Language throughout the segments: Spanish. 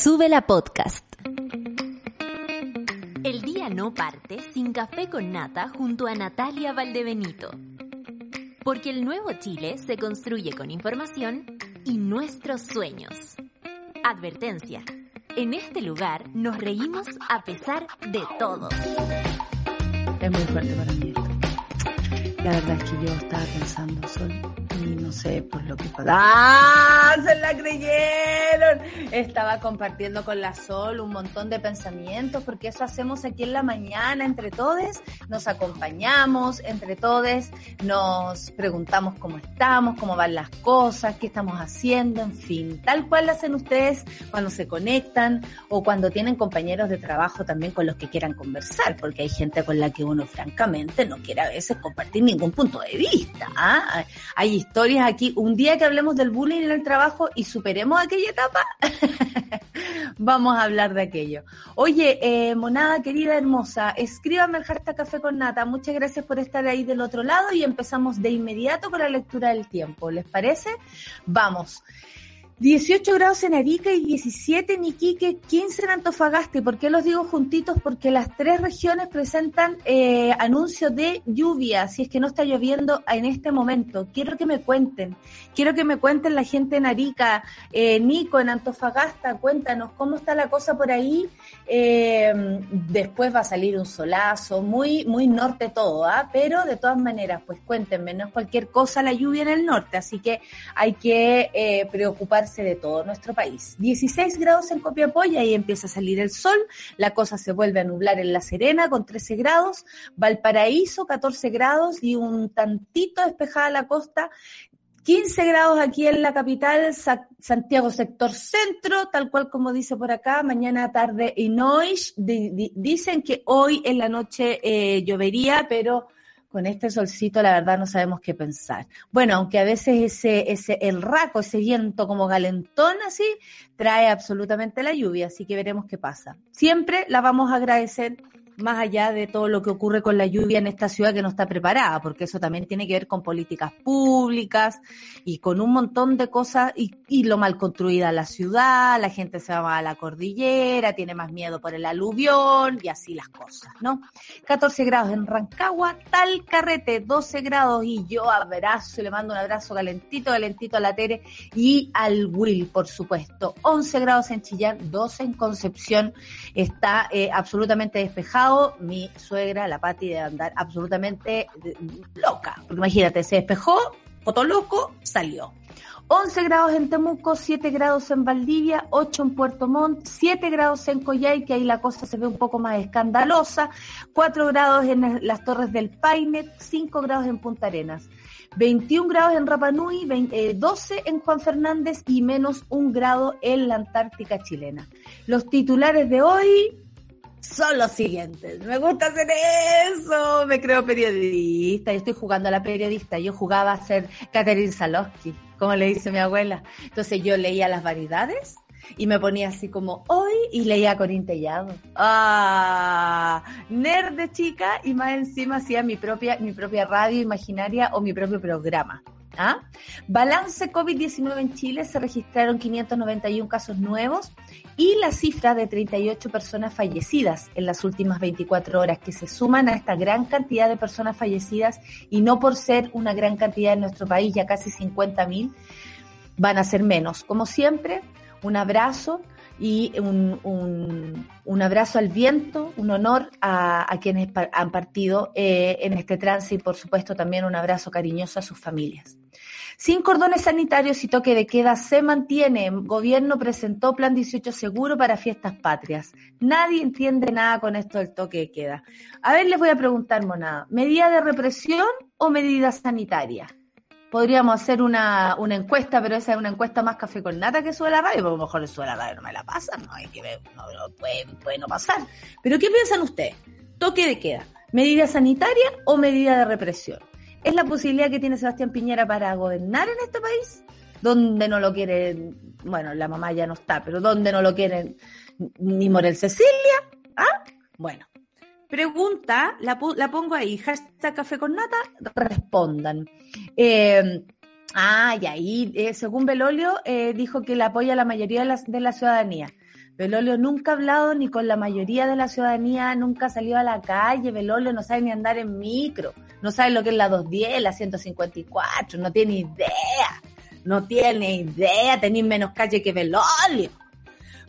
Sube la podcast. El día no parte sin café con nata junto a Natalia Valdebenito. Porque el nuevo Chile se construye con información y nuestros sueños. Advertencia. En este lugar nos reímos a pesar de todo. Es muy fuerte para mí. La verdad es que yo estaba pensando, Sol, y no sé por lo que pasó. ¡Ah! ¡Se la creyeron! Estaba compartiendo con la Sol un montón de pensamientos, porque eso hacemos aquí en la mañana, entre todos, nos acompañamos, entre todos nos preguntamos cómo estamos, cómo van las cosas, qué estamos haciendo, en fin, tal cual hacen ustedes cuando se conectan o cuando tienen compañeros de trabajo también con los que quieran conversar, porque hay gente con la que uno francamente no quiere a veces compartir ningún punto de vista. ¿ah? Hay historias aquí. Un día que hablemos del bullying en el trabajo y superemos aquella etapa, vamos a hablar de aquello. Oye, eh, monada querida, hermosa, escríbame el hashtag café con nata. Muchas gracias por estar ahí del otro lado y empezamos de inmediato con la lectura del tiempo. ¿Les parece? Vamos. 18 grados en Arica y 17 en Iquique, 15 en Antofagasta. ¿Y por qué los digo juntitos? Porque las tres regiones presentan eh, anuncios de lluvia, si es que no está lloviendo en este momento. Quiero que me cuenten, quiero que me cuenten la gente en Arica, eh, Nico, en Antofagasta, cuéntanos cómo está la cosa por ahí. Eh, después va a salir un solazo, muy, muy norte todo, ¿ah? pero de todas maneras, pues cuéntenme, no es cualquier cosa la lluvia en el norte, así que hay que eh, preocuparse de todo nuestro país. 16 grados en Copiapó y ahí empieza a salir el sol, la cosa se vuelve a nublar en La Serena con 13 grados, Valparaíso 14 grados y un tantito despejada la costa 15 grados aquí en la capital, Santiago sector centro, tal cual como dice por acá, mañana tarde y noche. dicen que hoy en la noche eh, llovería, pero con este solcito la verdad no sabemos qué pensar. Bueno, aunque a veces ese, ese, el raco, ese viento como galentón así, trae absolutamente la lluvia, así que veremos qué pasa. Siempre la vamos a agradecer más allá de todo lo que ocurre con la lluvia en esta ciudad que no está preparada, porque eso también tiene que ver con políticas públicas y con un montón de cosas y, y lo mal construida la ciudad, la gente se va a la cordillera, tiene más miedo por el aluvión y así las cosas, ¿no? 14 grados en Rancagua, tal carrete, 12 grados y yo abrazo le mando un abrazo calentito, calentito a la Tere y al Will, por supuesto. 11 grados en Chillán, 12 en Concepción, está eh, absolutamente despejado mi suegra, la Patti, de andar absolutamente eh, loca. Porque imagínate, se despejó, foto loco, salió. 11 grados en Temuco, 7 grados en Valdivia, 8 en Puerto Montt, 7 grados en Coyhai, que ahí la cosa se ve un poco más escandalosa, 4 grados en las Torres del Paine, 5 grados en Punta Arenas, 21 grados en Rapanui, 12 eh, en Juan Fernández y menos 1 grado en la Antártica chilena. Los titulares de hoy, son los siguientes. Me gusta hacer eso. Me creo periodista. Yo estoy jugando a la periodista. Yo jugaba a ser Catherine Salowski, como le dice mi abuela. Entonces yo leía las variedades y me ponía así como hoy y leía con Tellado. Ah, nerd de chica y más encima hacía mi propia, mi propia radio imaginaria o mi propio programa. ¿Ah? Balance COVID-19 en Chile se registraron 591 casos nuevos y la cifra de 38 personas fallecidas en las últimas 24 horas, que se suman a esta gran cantidad de personas fallecidas y no por ser una gran cantidad en nuestro país, ya casi 50.000, van a ser menos. Como siempre, un abrazo y un, un, abrazo al viento, un honor a, quienes han partido eh, en este trance y por supuesto también un abrazo cariñoso a sus familias. Sin cordones sanitarios y toque de queda se mantiene. Gobierno presentó plan 18 seguro para fiestas patrias. Nadie entiende nada con esto del toque de queda. A ver, les voy a preguntar, monada. ¿Medida de represión o medida sanitaria? Podríamos hacer una, una encuesta, pero esa es una encuesta más café con nata que sube la radio, porque a lo mejor sube la radio no me la pasan, no hay que ver, no, puede, puede no pasar. Pero ¿qué piensan ustedes? Toque de queda, medida sanitaria o medida de represión. ¿Es la posibilidad que tiene Sebastián Piñera para gobernar en este país? Donde no lo quieren, bueno, la mamá ya no está, pero donde no lo quieren ni Morel Cecilia, ¿ah? Bueno, pregunta, la, pongo ahí, hashtag café con nata, respondan. Eh, ah, y ahí, eh, según Belolio, eh, dijo que le apoya a la mayoría de la, de la ciudadanía. Belolio nunca ha hablado ni con la mayoría de la ciudadanía, nunca ha salido a la calle. Belolio no sabe ni andar en micro, no sabe lo que es la 210, la 154, no tiene idea. No tiene idea, tenéis menos calle que Belolio.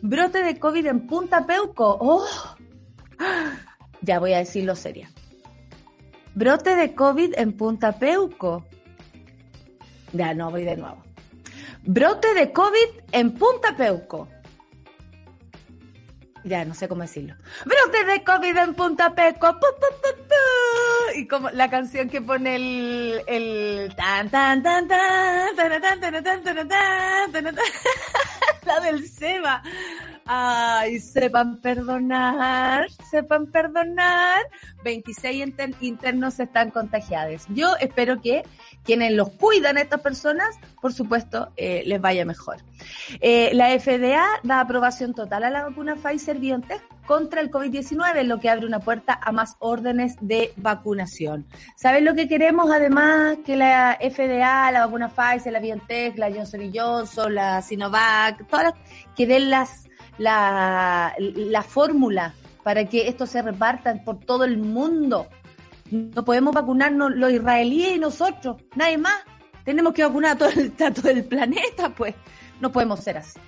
Brote de COVID en Punta Peuco. Oh. Ya voy a decirlo serio. Brote de COVID en Punta Peuco. Ya no voy de nuevo. Brote de COVID en Punta Peuco. Ya no sé cómo decirlo. Brote de COVID en Punta Peuco. y como la canción que pone el, el tan tan tan tan tan tan tan tan tan tan. Ay, sepan perdonar, sepan perdonar. 26 internos están contagiados. Yo espero que quienes los cuidan a estas personas, por supuesto, eh, les vaya mejor. Eh, la FDA da aprobación total a la vacuna Pfizer BioNTech contra el COVID-19, lo que abre una puerta a más órdenes de vacunación. ¿Saben lo que queremos? Además, que la FDA, la vacuna Pfizer, la BioNTech, la Johnson Johnson, la Sinovac, todas que den las la, la fórmula para que esto se reparta por todo el mundo. No podemos vacunarnos los israelíes y nosotros, nadie más. Tenemos que vacunar a todo el, a todo planeta, pues. No podemos ser así.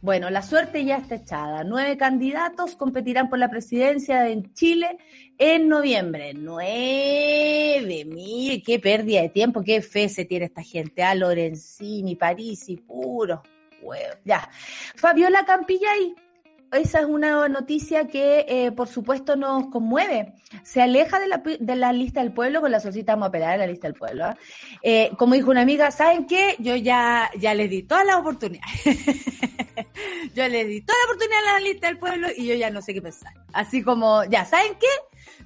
Bueno, la suerte ya está echada. Nueve candidatos competirán por la presidencia en Chile en noviembre. Nueve, mire, qué pérdida de tiempo, qué fe se tiene esta gente. A ah, Lorenzini, Parisi, puro ya. Fabiola Campillay, esa es una noticia que, eh, por supuesto, nos conmueve. Se aleja de la, de la lista del pueblo, con la solcita vamos a apelar a la lista del pueblo. ¿ah? Eh, como dijo una amiga, ¿saben qué? Yo ya, ya les di todas las oportunidades. yo les di toda la oportunidad a la lista del pueblo y yo ya no sé qué pensar. Así como, ya, ¿saben qué?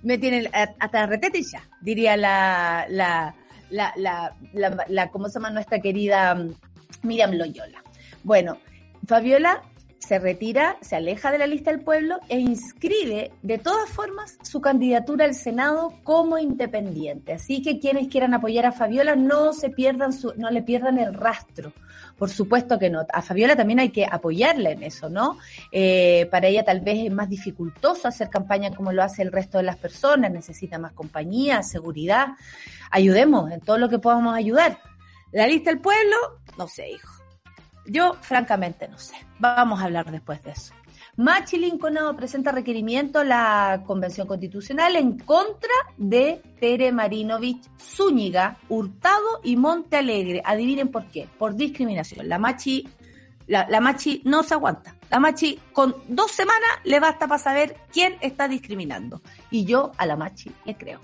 Me tienen hasta retete y ya, diría la, la, la, la, la, la, ¿cómo se llama nuestra querida mm, Miriam Loyola? Bueno, Fabiola se retira, se aleja de la lista del pueblo e inscribe de todas formas su candidatura al Senado como independiente. Así que quienes quieran apoyar a Fabiola no se pierdan su, no le pierdan el rastro. Por supuesto que no. A Fabiola también hay que apoyarla en eso, ¿no? Eh, para ella tal vez es más dificultoso hacer campaña como lo hace el resto de las personas. Necesita más compañía, seguridad. Ayudemos en todo lo que podamos ayudar. La lista del pueblo, no sé, hijo yo, francamente, no sé. Vamos a hablar después de eso. Machi Lincoln presenta requerimiento a la Convención Constitucional en contra de Tere Marinovich Zúñiga, Hurtado y Monte Alegre. Adivinen por qué. Por discriminación. La Machi, la, la Machi no se aguanta. La Machi con dos semanas le basta para saber quién está discriminando. Y yo a la Machi le creo.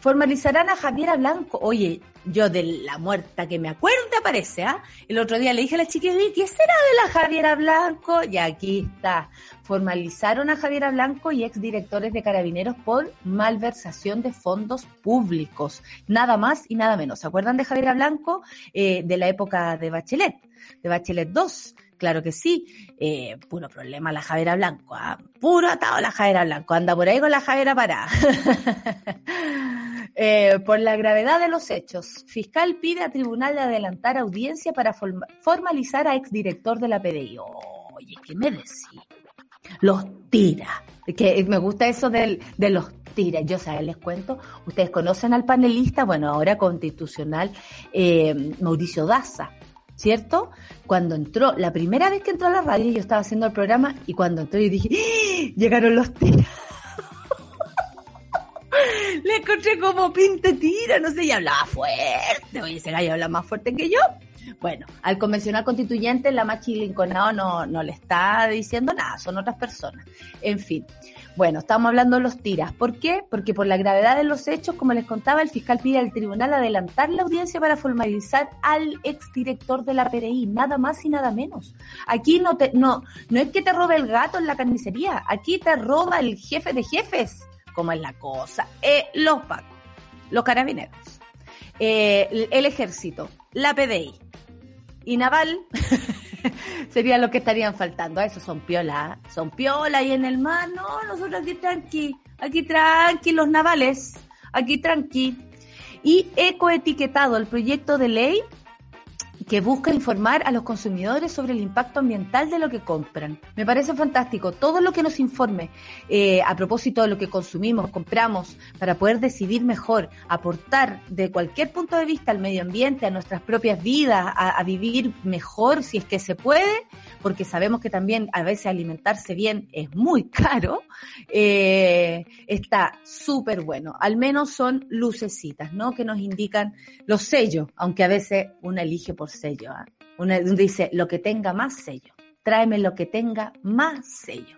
Formalizarán a Javiera Blanco. Oye, yo de la muerta que me acuerdo aparece, ¿ah? El otro día le dije a la chiquilla, ¿qué será de la Javiera Blanco? Y aquí está. Formalizaron a Javiera Blanco y exdirectores de Carabineros por malversación de fondos públicos. Nada más y nada menos. ¿Se acuerdan de Javiera Blanco? Eh, de la época de Bachelet, de Bachelet 2. Claro que sí. Eh, puro problema la Javiera Blanco. ¿ah? Puro atado la Javiera Blanco. Anda por ahí con la Javiera parada. Eh, por la gravedad de los hechos, fiscal pide a tribunal de adelantar audiencia para formalizar a exdirector de la PDI. Oye, ¿qué me decís? Los tira. Que me gusta eso de los tira. Yo, ¿sabes? Les cuento. Ustedes conocen al panelista, bueno, ahora constitucional, eh, Mauricio Daza. ¿cierto? Cuando entró, la primera vez que entró a la radio, yo estaba haciendo el programa y cuando entró yo dije, ¡Ah! llegaron los tiras. Le encontré como pinte tira, no sé, y hablaba fuerte. Oye, ese gallo habla más fuerte que yo. Bueno, al convencional constituyente, la Machi Lincolnado no, no le está diciendo nada, son otras personas. En fin. Bueno, estamos hablando de los tiras. ¿Por qué? Porque por la gravedad de los hechos, como les contaba, el fiscal pide al tribunal adelantar la audiencia para formalizar al exdirector de la PDI, nada más y nada menos. Aquí no te, no, no es que te robe el gato en la carnicería, aquí te roba el jefe de jefes cómo es la cosa. Eh, los pacos, los carabineros, eh, el ejército, la PDI y Naval serían los que estarían faltando. Eso son piola, son piola y en el mar, no, nosotros aquí tranqui, aquí tranqui los navales, aquí tranqui. Y ecoetiquetado el proyecto de ley que busca informar a los consumidores sobre el impacto ambiental de lo que compran. Me parece fantástico. Todo lo que nos informe eh, a propósito de lo que consumimos, compramos, para poder decidir mejor, aportar de cualquier punto de vista al medio ambiente, a nuestras propias vidas, a, vivir mejor si es que se puede, porque sabemos que también a veces alimentarse bien es muy caro, eh, está súper bueno. Al menos son lucecitas, ¿no? Que nos indican los sellos, aunque a veces uno elige por sello. ¿ah? Uno dice lo que tenga más sello. Tráeme lo que tenga más sello.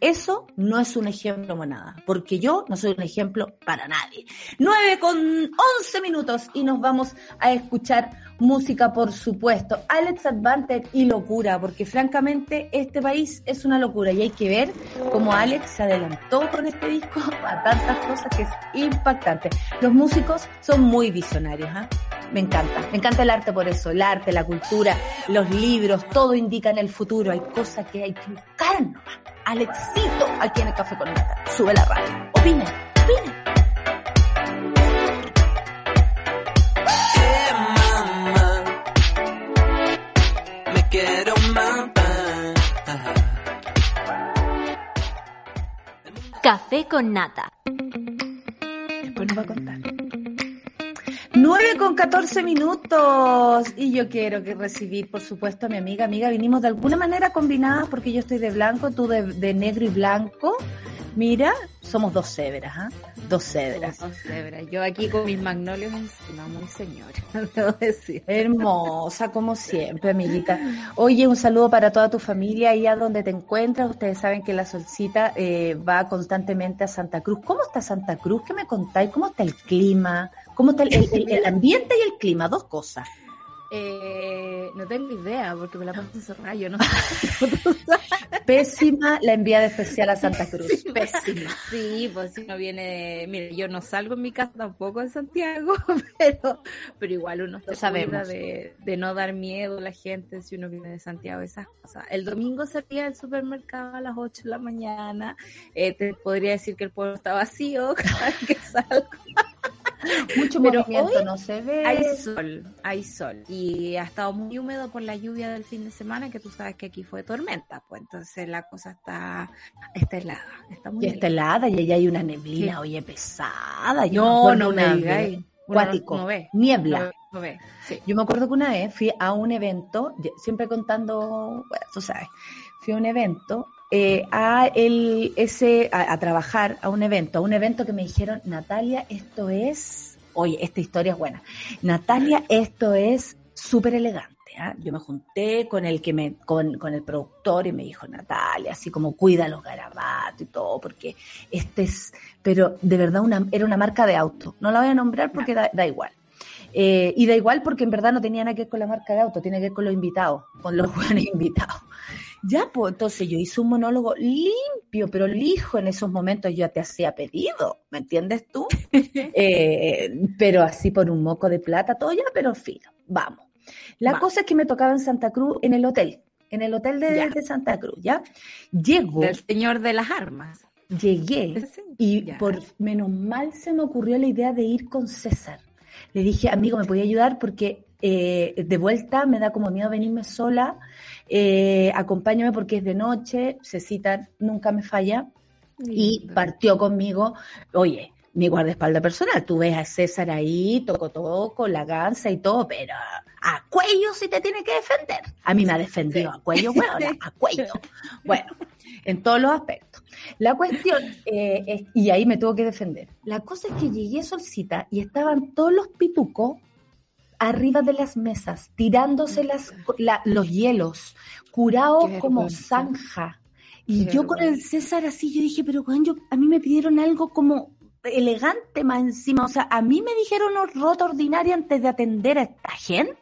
Eso no es un ejemplo nada, porque yo no soy un ejemplo para nadie. 9 con 11 minutos y nos vamos a escuchar música, por supuesto. Alex Advantage y locura, porque francamente este país es una locura y hay que ver cómo Alex se adelantó con este disco a tantas cosas que es impactante. Los músicos son muy visionarios, ¿ah? Me encanta, me encanta el arte por eso, el arte, la cultura, los libros, todo indica en el futuro, hay cosas que hay que buscar nomás. Alexito, aquí en el Café con Nata. Sube la radio. Opine, opine. Café con nata. Después nos va a contar. 9 con 14 minutos y yo quiero que recibir, por supuesto, a mi amiga. Amiga, vinimos de alguna manera combinadas porque yo estoy de blanco, tú de, negro y blanco. Mira, somos dos cebras, ¿ah? Dos cebras. Dos cebras. Yo aquí con mis magnolios encima, muy señora, debo decir. Hermosa, como siempre, amiguita. Oye, un saludo para toda tu familia ahí a donde te encuentras. Ustedes saben que la solcita eh, va constantemente a Santa Cruz. ¿Cómo está Santa Cruz? ¿Qué me contáis? ¿Cómo está el clima? ¿Cómo está el, ambiente y el clima? Dos cosas. Eh, no tengo idea, porque me la paso encerrada, yo no Pésima la enviada especial a Santa Cruz. Pésima. Sí, pues si no viene, mire, yo no salgo en mi casa tampoco en Santiago, pero, pero igual uno sabemos de, de, no dar miedo a la gente si uno viene de Santiago, esas cosas. El domingo salía al supermercado a las 8 de la mañana, eh, te podría decir que el pueblo está vacío cada que salgo. Mucho Pero movimiento no se ve. Hay sol, hay sol. Y ha estado muy húmedo por la lluvia del fin de semana, que tú sabes que aquí fue tormenta. Pues entonces la cosa está, está helada. Está muy y está helada y allá hay una neblina, oye, pesada. Yo no, no me digáis. Cuático, niebla. Yo me acuerdo que una vez fui a un evento, siempre contando, bueno, tú sabes, fui a un evento eh, a, el, ese, a, trabajar a un evento, a un evento que me dijeron, Natalia, esto es, oye, esta historia es buena. Natalia, esto es súper elegante. ¿ah? Yo me junté con el que me, con, con, el productor y me dijo, Natalia, así como cuida los garabatos y todo, porque este es, pero de verdad una, era una marca de auto. No la voy a nombrar porque da, da igual. Eh, y da igual porque en verdad no tenía nada que ver con la marca de auto, tiene que ver con los invitados, con los buenos invitados. Ya, pues entonces yo hice un monólogo limpio, pero lijo en esos momentos yo te hacía pedido, ¿me entiendes tú? Eh, pero así por un moco de plata, todo ya, pero en vamos. La cosa es que me tocaba en Santa Cruz, en el hotel, en el hotel de, Santa Cruz, ¿ya? Llego. El señor de las armas. Llegué y por menos mal se me ocurrió la idea de ir con César. Le dije, amigo, ¿me podía ayudar? Porque eh, de vuelta me da como miedo venirme sola eh, acompáñame porque es de noche, se cita, nunca me falla, y partió conmigo, oye, mi guardaespaldas personal, tú ves a César ahí, toco toco, la gansa y todo, pero a cuello si te tiene que defender. A mí me ha defendido a cuello, bueno, a cuello. Bueno, en todos los aspectos. La cuestión, eh, es, y ahí me tuvo que defender. La cosa es que llegué solcita y estaban todos los pitucos arriba de las mesas, tirándose las, los hielos, curados como zanja. Y yo con el César así, yo dije, pero yo, a mí me pidieron algo como elegante más encima. O sea, a mí me dijeron rota ordinaria antes de atender a esta gente.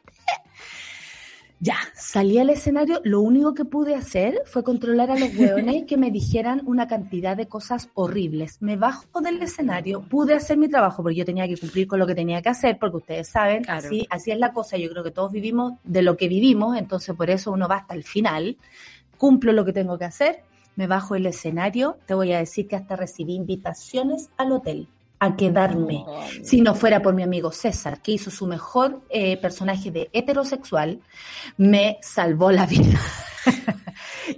Ya, salí al escenario, lo único que pude hacer fue controlar a los hueones que me dijeran una cantidad de cosas horribles. Me bajo del escenario, pude hacer mi trabajo porque yo tenía que cumplir con lo que tenía que hacer, porque ustedes saben, así, así es la cosa, yo creo que todos vivimos de lo que vivimos, entonces por eso uno va hasta el final, cumplo lo que tengo que hacer, me bajo del escenario, te voy a decir que hasta recibí invitaciones al hotel a quedarme. Si no fuera por mi amigo César, que hizo su mejor eh, personaje de heterosexual, me salvó la vida.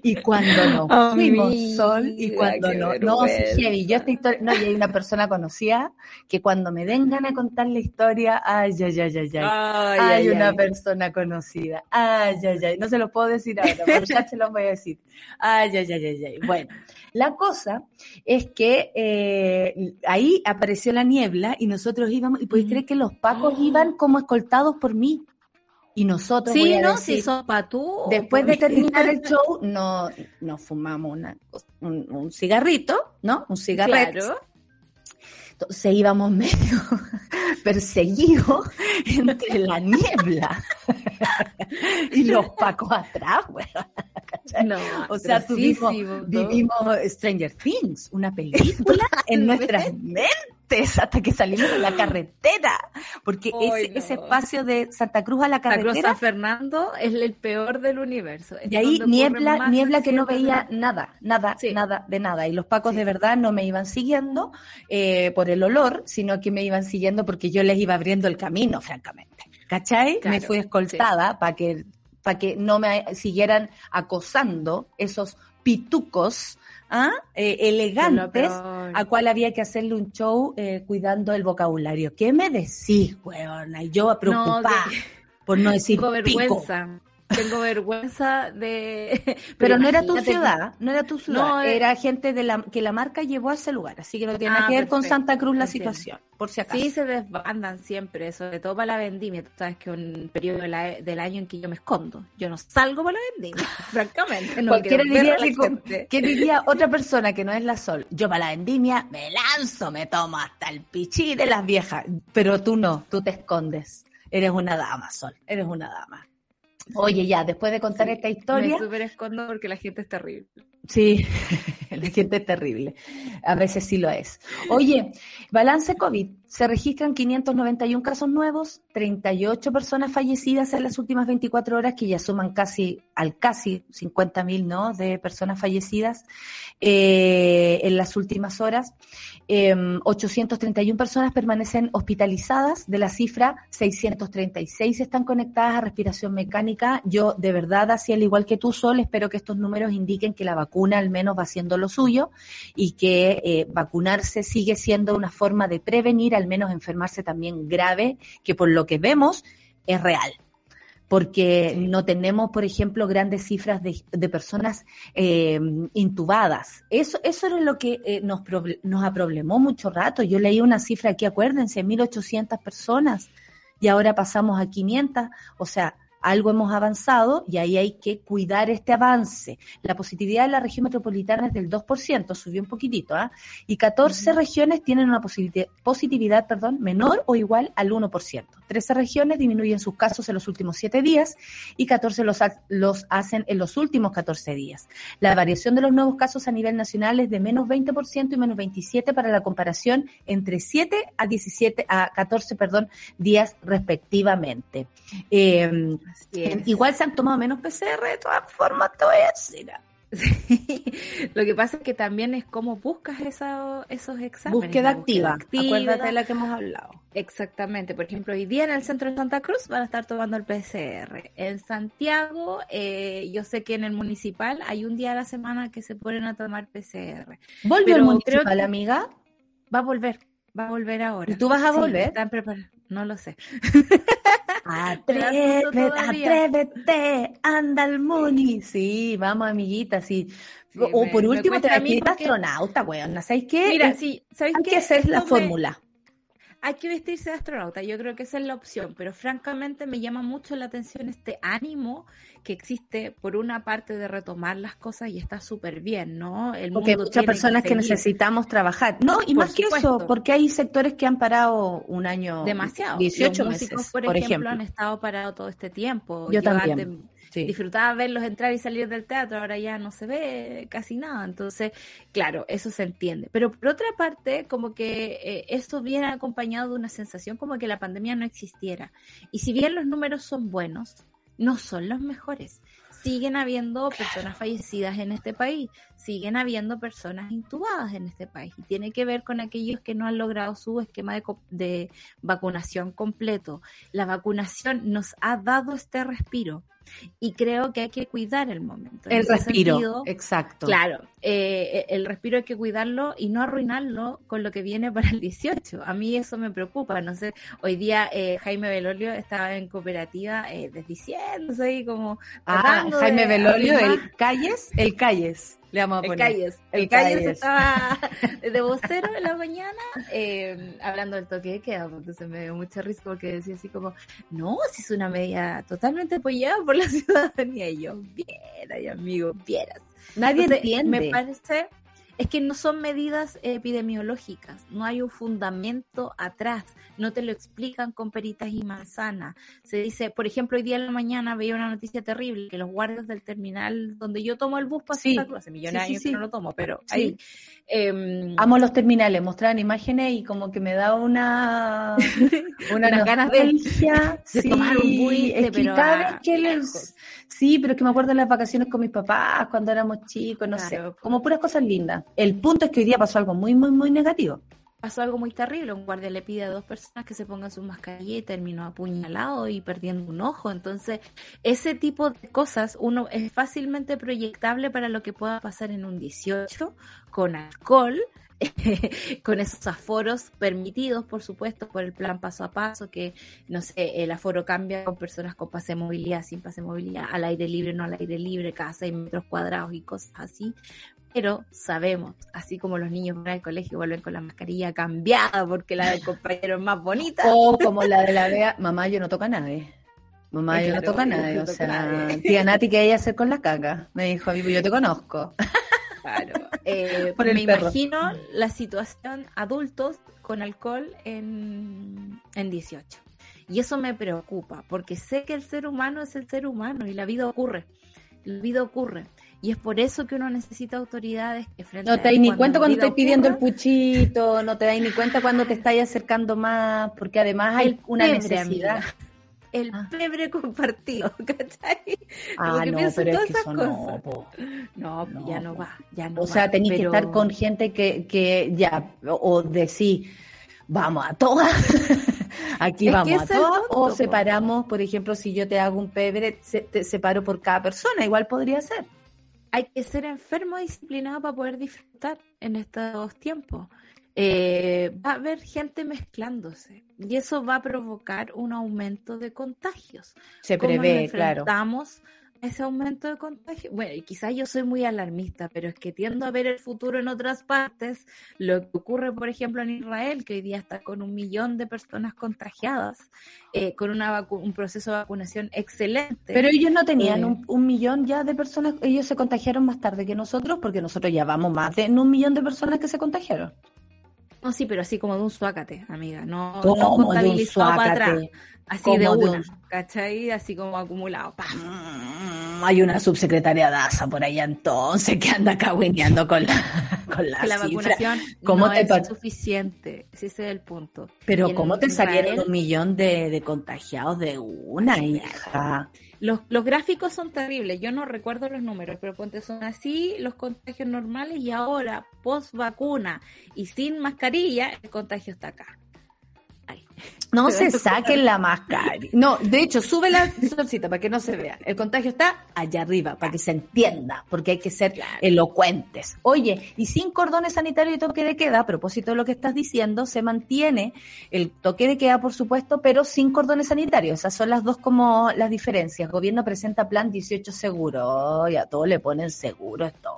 y cuando no fuimos sol y cuando no, no, heavy. Yo esta historia, no, y hay una persona conocida que cuando me den ganas de contar la historia, ay, ay, ay, ay, ay, hay una persona conocida, ay, ay, ay, no se lo puedo decir ahora, pero ya se lo voy a decir, ay, ay, ay, ay, ay. Bueno, la cosa es que eh, ahí apareció la niebla y nosotros íbamos, y podéis creer que los pacos iban como escoltados por mí. Y nosotros, sí, no, si son tú. Después de terminar el show, no, nos fumamos una, un, cigarrito, ¿no? Un cigarrillo. Entonces íbamos medio perseguidos entre la niebla y los pacos atrás, No, o sea, tuvimos, vivimos Stranger Things, una película en nuestras mentes hasta que salimos de la carretera, porque ese, ese, espacio de Santa Cruz a la carretera. Santa Cruz Fernando es el peor del universo. y ahí niebla, niebla que no veía nada, nada, nada de nada. Y los pacos de verdad no me iban siguiendo eh, por el olor, sino que me iban siguiendo porque yo les iba abriendo el camino, francamente. ¿Cachai? me fui escoltada para que para que no me siguieran acosando esos pitucos ¿ah? eh, elegantes a cual había que hacerle un show eh, cuidando el vocabulario. ¿Qué me decís, weona? Y yo preocupada por no decir vergüenza. Tengo vergüenza de... Pero, no era tu ciudad, no era tu ciudad, era gente de la que la marca llevó a ese lugar, así que no tiene nada ah, que ver con Santa Cruz la situación, por si acaso. Sí, se desbandan siempre, sobre todo para la vendimia, tú sabes que es un periodo del año en que yo me escondo, yo no salgo para la vendimia, francamente. No diría, ¿Qué diría otra persona que no es la Sol? Yo para la vendimia me lanzo, me tomo hasta el pichí de las viejas, pero tú no, tú te escondes. Eres una dama, Sol, eres una dama. Oye, ya, después de contar esta historia. Me súper escondo porque la gente es terrible. Sí, la gente es terrible. A veces sí lo es. Oye, balance COVID. Se registran 591 casos nuevos, 38 personas fallecidas en las últimas 24 horas, que ya suman casi al casi 50.000, ¿no? De personas fallecidas eh, en las últimas horas. 831 em, personas permanecen hospitalizadas. De la cifra, 636 están conectadas a respiración mecánica. Yo, de verdad, así al igual que tú, Sol, espero que estos números indiquen que la vacuna al menos va haciendo lo suyo y que eh, vacunarse sigue siendo una forma de prevenir al menos enfermarse también grave, que por lo que vemos es real porque no tenemos, por ejemplo, grandes cifras de, personas eh, intubadas. Eso, eso era lo que eh, nos, nos aproblemó mucho rato. Yo leí una cifra aquí, acuérdense, 1.800 personas y ahora pasamos a 500. O sea, algo hemos avanzado y ahí hay que cuidar este avance. La positividad en la región metropolitana es del 2%, subió un poquitito, ¿ah? Y 14 regiones tienen una positividad, perdón, menor o igual al 1%. 13 regiones disminuyen sus casos en los últimos 7 días y 14 los, los hacen en los últimos 14 días. La variación de los nuevos casos a nivel nacional es de menos 20% y menos 27 para la comparación entre 7 a 17 a 14, perdón, días respectivamente. Eh, Igual se han tomado menos PCR, de todas formas, te voy a decir. Lo que pasa es que también es cómo buscas esos exámenes. Búsqueda activa. Acuérdate de la que hemos hablado. Exactamente. Por ejemplo, hoy día en el centro de Santa Cruz van a estar tomando el PCR. En Santiago, eh, yo sé que en el municipal hay un día a la semana que se ponen a tomar PCR. ¿Volvió el municipal, amiga? Va a volver. Va a volver ahora. ¿Y tú vas a volver? están preparados. No lo sé. Atrévete, atrévete, anda al Muni. Sí, vamos, amiguita, sí. o por último, te vas a astronauta, weón. ¿Sabes qué? Mira, sí, ¿sabes Hay que hacer la fórmula hay que vestirse de astronauta, yo creo que esa es la opción, pero francamente me llama mucho la atención este ánimo que existe por una parte de retomar las cosas y está súper bien, ¿no? El porque hay muchas personas que, necesitamos trabajar. No, y más que eso, porque hay sectores que han parado un año. Demasiado. 18 meses, por, ejemplo, han estado parados todo este tiempo. Yo también. Disfrutaba verlos entrar y salir del teatro, ahora ya no se ve casi nada. Entonces, claro, eso se entiende. Pero por otra parte, como que eh, esto viene acompañado de una sensación como que la pandemia no existiera. Y si bien los números son buenos, no son los mejores. siguen habiendo personas fallecidas en este país, siguen habiendo personas intubadas en este país y tiene que ver con aquellos que no han logrado su esquema de, de vacunación completo. La vacunación nos ha dado este respiro y creo que hay que cuidar el momento. El respiro, exacto. Claro, eh, el respiro hay que cuidarlo y no arruinarlo con lo que viene para el 18. A mí eso me preocupa, no sé, hoy día eh, Jaime Belolio estaba en cooperativa eh, desdiciéndose ahí como... Ah, Jaime Belolio, el Calles, el Calles. Le vamos a poner. El Calles. El, Calles, estaba de vocero en la mañana eh, hablando del toque de queda, se me dio mucha risa porque decía así como, no, si es una medida totalmente apoyada por la ciudadanía. Y yo, viera, amigo, vieras. Nadie entiende. Me parece es que no son medidas epidemiológicas, no hay un fundamento atrás, no te lo explican con peritas y manzanas. Se dice, por ejemplo, hoy día en la mañana veía una noticia terrible, que los guardias del terminal donde yo tomo el bus para sí, hace millones de años que no lo tomo, pero ahí... Eh, Amo los terminales, mostraban imágenes y como que me da una... una unas ganas de, de tomar un bus, pero que les... Sí, pero es que me acuerdo de las vacaciones con mis papás cuando éramos chicos, no sé, como puras cosas lindas. El punto es que hoy día pasó algo muy, muy, muy negativo. Pasó algo muy terrible. Un guardia le pide a dos personas que se pongan su mascarilla y terminó apuñalado y perdiendo un ojo. Entonces, ese tipo de cosas uno es fácilmente proyectable para lo que pueda pasar en un 18 con alcohol con esos aforos permitidos, por supuesto, por el plan paso a paso, que no sé, el aforo cambia con personas con pase de movilidad, sin pase de movilidad, al aire libre, no al aire libre, cada seis metros cuadrados y cosas así. Pero sabemos, así como los niños van al colegio vuelven con la mascarilla cambiada porque la del compañero es más bonita. O como la de la Bea, mamá, yo no toco a nadie. Mamá, yo no toco a nadie. o sea, tía Nati, ¿qué hay hacer con la caca? Me dijo, yo te conozco. Claro. Eh, me imagino la situación adultos con alcohol en, en 18. Y eso me preocupa, porque sé que el ser humano es el ser humano y la vida ocurre. La vida ocurre. Y es por eso que uno necesita autoridades que frente No te das ni cuenta cuando estoy pidiendo el puchito, no te das ni cuenta cuando te estás acercando más, porque además hay una necesidad. el ah. pebre compartido, ¿cachai? Ah, no, pero es que eso no, no, ya no va, ya no O sea, tenéis que estar con gente que, que ya, o decir, vamos a todas, aquí vamos a todas, o separamos, por ejemplo, si yo te hago un pebre, te separo por cada persona, igual podría ser. Hay que ser enfermo disciplinado para poder disfrutar en estos tiempos eh, va a haber gente mezclándose y eso va a provocar un aumento de contagios. Se prevé, claro. Ese aumento de contagios. Bueno, y quizás yo soy muy alarmista, pero es que tiendo a ver el futuro en otras partes. Lo que ocurre, por ejemplo, en Israel, que hoy día está con un millón de personas contagiadas, eh, con una un proceso de vacunación excelente. Pero ellos no tenían eh, un, un, millón ya de personas, ellos se contagiaron más tarde que nosotros, porque nosotros ya vamos más de un millón de personas que se contagiaron. No, sí, pero así como de un suácate, amiga. No, no contabilizado para atrás. Así de una, ¿cachai? Así como acumulado. Mm, hay una subsecretaria DASA por allá entonces que anda cagüineando con la, con la, que la vacunación ¿Cómo no te es suficiente. Ese es el punto. Pero ¿cómo te salieron un millón de, de contagiados de una, hija? Los, los gráficos son terribles, yo no recuerdo los números, pero ponte son así los contagios normales y ahora, post vacuna y sin mascarilla, el contagio está acá. No se saquen la máscara. No, de hecho, sube la solcita para que no se vea. El contagio está allá arriba, para que se entienda, porque hay que ser elocuentes. Oye, y sin cordones sanitarios y toque de queda, a propósito de lo que estás diciendo, se mantiene el toque de queda, por supuesto, pero sin cordones sanitarios. Esas son las dos como las diferencias. El gobierno presenta plan 18 seguro. Y a todos le ponen seguro esto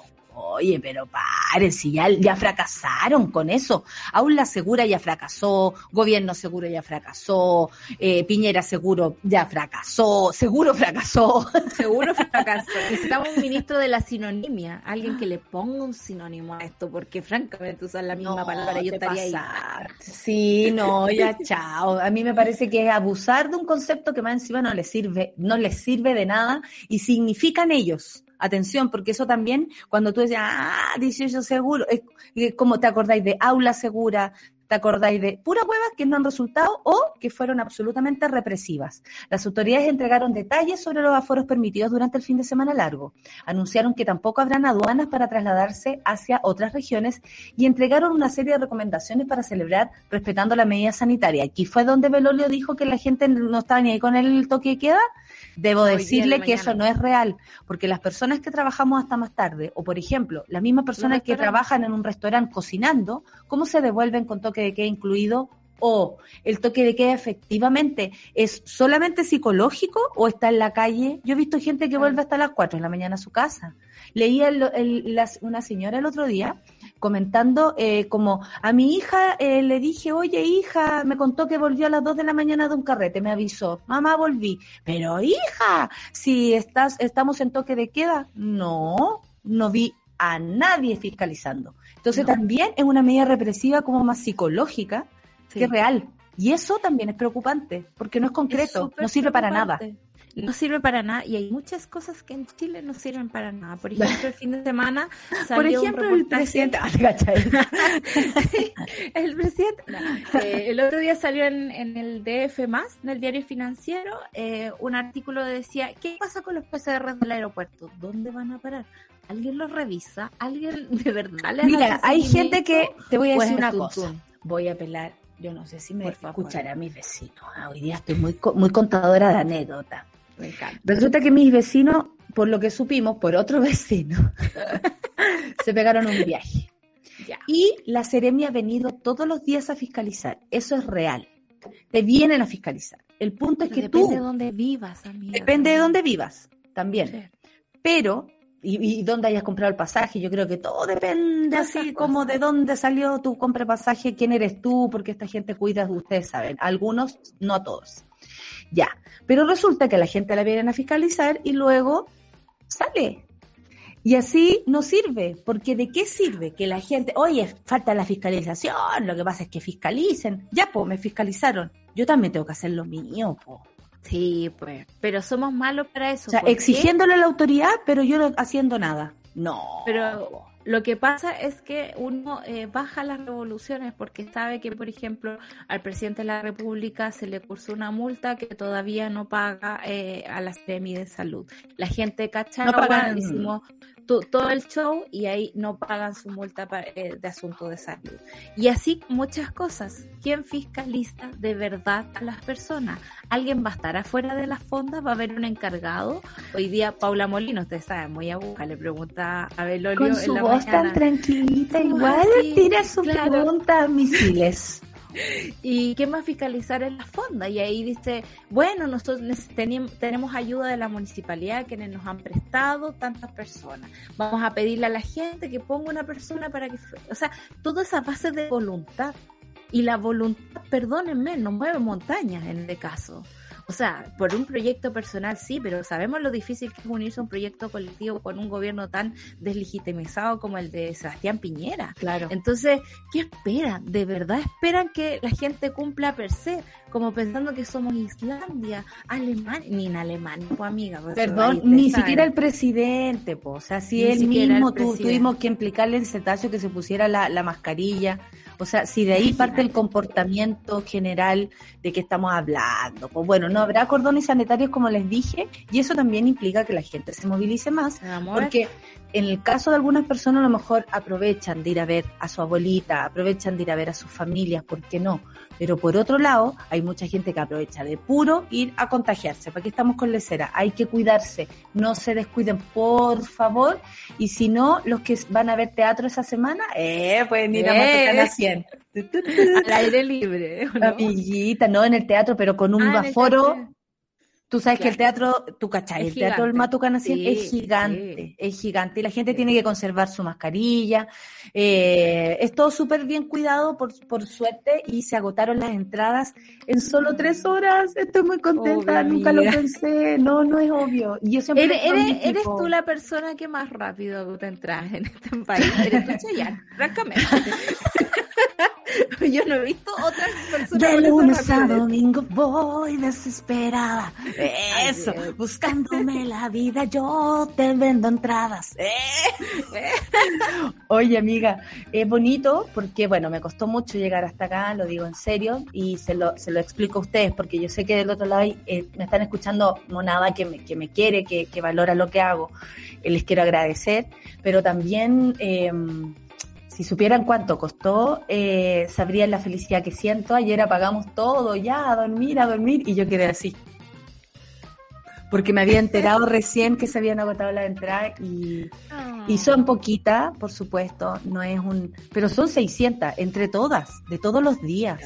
Oye, pero paren, si ya, ya fracasaron con eso. Aún la Segura ya fracasó, Gobierno Seguro ya fracasó, eh, Piñera Seguro ya fracasó, Seguro fracasó. Seguro fracasó. Necesitamos un ministro de la sinonimia, alguien que le ponga un sinónimo a esto, porque francamente usar la misma palabra yo estaría ahí. Sí, no, ya chao. A mí me parece que es abusar de un concepto que más encima no les sirve, no les sirve de nada y significan ellos Atención, porque eso también, cuando tú decías, ah, 18 seguro, es, como te acordáis de aula segura, ¿Te acordáis de puras huevas que no han resultado o que fueron absolutamente represivas? Las autoridades entregaron detalles sobre los aforos permitidos durante el fin de semana largo. Anunciaron que tampoco habrán aduanas para trasladarse hacia otras regiones y entregaron una serie de recomendaciones para celebrar respetando la medida sanitaria. Aquí fue donde Belolio dijo que la gente no estaba ni ahí con el toque de queda. Debo decirle que eso no es real, porque las personas que trabajamos hasta más tarde, o por ejemplo, las mismas personas que trabajan en un restaurante cocinando, ¿cómo se devuelven con toque de queda incluido? O el toque de queda efectivamente es solamente psicológico o está en la calle. Yo he visto gente que vuelve hasta las 4 de la mañana a su casa. Leía una señora el otro día comentando eh, como a mi hija eh, le dije, oye hija, me contó que volvió a las 2 de la mañana de un carrete, me avisó, mamá volví, pero hija, si estás, estamos en toque de queda, no, no vi a nadie fiscalizando. Entonces también es una medida represiva como más psicológica que real. Y eso también es preocupante, porque no es concreto, no sirve para nada no sirve para nada y hay muchas cosas que en Chile no sirven para nada. Por ejemplo, el fin de semana salió Por ejemplo, el presidente, ah, el presidente, eh, el otro día salió en, el DF más, en el diario financiero, eh, un artículo que decía, ¿qué pasa con los PCR del aeropuerto? ¿Dónde van a parar? ¿Alguien los revisa? ¿Alguien de verdad le Mira, hay gente que, te voy a decir una cosa, voy a apelar yo no sé si me escuchará a mis vecinos. Ah, hoy día estoy muy, muy contadora de anécdotas. Resulta que mis vecinos, por lo que supimos, por otro vecino, se pegaron un viaje. Y la Seremia ha venido todos los días a fiscalizar. Eso es real. Te vienen a fiscalizar. El punto es que tú... Depende de dónde vivas, amiga. Depende de dónde vivas, también. Pero, y, dónde hayas comprado el pasaje, yo creo que todo depende así como de dónde salió tu compra de pasaje, quién eres tú, porque esta gente cuida, ustedes saben. Algunos, no a todos. Ya. Pero resulta que la gente la vienen a fiscalizar y luego sale. Y así no sirve, porque ¿de qué sirve que la gente, oye, falta la fiscalización, lo que pasa es que fiscalicen, ya, pues, me fiscalizaron, yo también tengo que hacer lo mío, pues. Sí, pues, pero somos malos para eso. O sea, exigiéndole a la autoridad, pero yo no haciendo nada. No. Pero lo que pasa es que uno eh, baja las revoluciones porque sabe que, por ejemplo, al presidente de la República se le cursó una multa que todavía no paga eh, a la SEMI de salud. La gente cacha no hicimos todo el show y ahí no pagan su multa eh, de asunto de salud. Y así muchas cosas. ¿Quién fiscaliza de verdad a las personas? ¿Alguien va a estar afuera de las fondas? ¿Va a haber un encargado? Hoy día Paula Molino, usted sabe, muy aguja, le pregunta a Belolio Con su voz tan tranquilita, igual tira su pregunta a misiles. ¿Y qué más fiscalizar en la fonda? Y ahí dice, bueno, nosotros tenemos ayuda de la municipalidad, quienes nos han prestado tantas personas. Vamos a pedirle a la gente que ponga una persona para que... O sea, toda esa base de voluntad. Y la voluntad, perdónenme, no mueve montañas en este caso. O sea, por un proyecto personal sí, pero sabemos lo difícil que es unirse a un proyecto colectivo con un gobierno tan deslegitimizado como el de Sebastián Piñera. Claro. Entonces, ¿qué esperan? ¿De verdad esperan que la gente cumpla per se? Como pensando que somos Islandia, Alemania, ni en Alemania, pues amiga. Pues, Perdón, ni siquiera el presidente, pues. O sea, si él mismo tuvimos que implicarle en cetáceo que se pusiera la, la mascarilla. O sea, si de ahí parte el comportamiento general de que estamos hablando, pues bueno, no habrá cordones sanitarios como les dije, y eso también implica que la gente se movilice más, porque en el caso de algunas personas a lo mejor aprovechan de ir a ver a su abuelita, aprovechan de ir a ver a sus familias, ¿por qué no? Pero por otro lado, hay mucha gente que aprovecha de puro ir a contagiarse. ¿Para qué estamos con lecera? Hay que cuidarse, no se descuiden, por favor. Y si no, los que van a ver teatro esa semana, eh, pueden ir a Matucana 100. Al aire libre. ¿no? Amiguita, no en el teatro, pero con un ah, Tú sabes que el teatro, tú cachai, el teatro del Matucana sí, es gigante, es gigante y la gente tiene que conservar su mascarilla. Eh, es todo súper bien cuidado por, por suerte y se agotaron las entradas en solo tres horas. Estoy muy contenta, nunca lo pensé. No, no es obvio. Yo siempre ¿Eres, eres, tú la persona que más rápido te entras en este país. Eres tú, francamente. Yo no he visto otras personas. De lunes a domingo voy desesperada. Eso, buscándome la vida, yo te vendo entradas. Oye, amiga, es bonito porque, bueno, me costó mucho llegar hasta acá, lo digo en serio, y se lo, se lo explico a ustedes, porque yo sé que del otro lado eh, me están escuchando monada que me, que me quiere, que, que valora lo que hago. Eh, les quiero agradecer, pero también... Si supieran cuánto costó, eh, sabrían la felicidad que siento. Ayer apagamos todo, ya, a dormir, a dormir, y yo quedé así. Porque me había enterado recién que se habían agotado las entradas y, y son poquitas, por supuesto, no es un... Pero son 600 entre todas, de todos los días.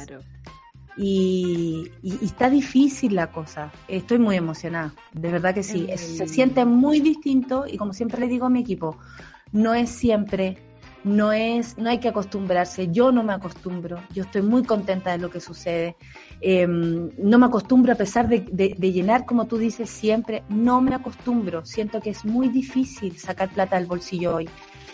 Y, y, y, está difícil la cosa. Estoy muy emocionada, de verdad que sí. Se siente muy distinto y como siempre le digo a mi equipo, no es siempre no es, no hay que acostumbrarse, yo no me acostumbro, yo estoy muy contenta de lo que sucede, eh, no me acostumbro a pesar de, de, llenar, como tú dices siempre, no me acostumbro, siento que es muy difícil sacar plata del bolsillo hoy,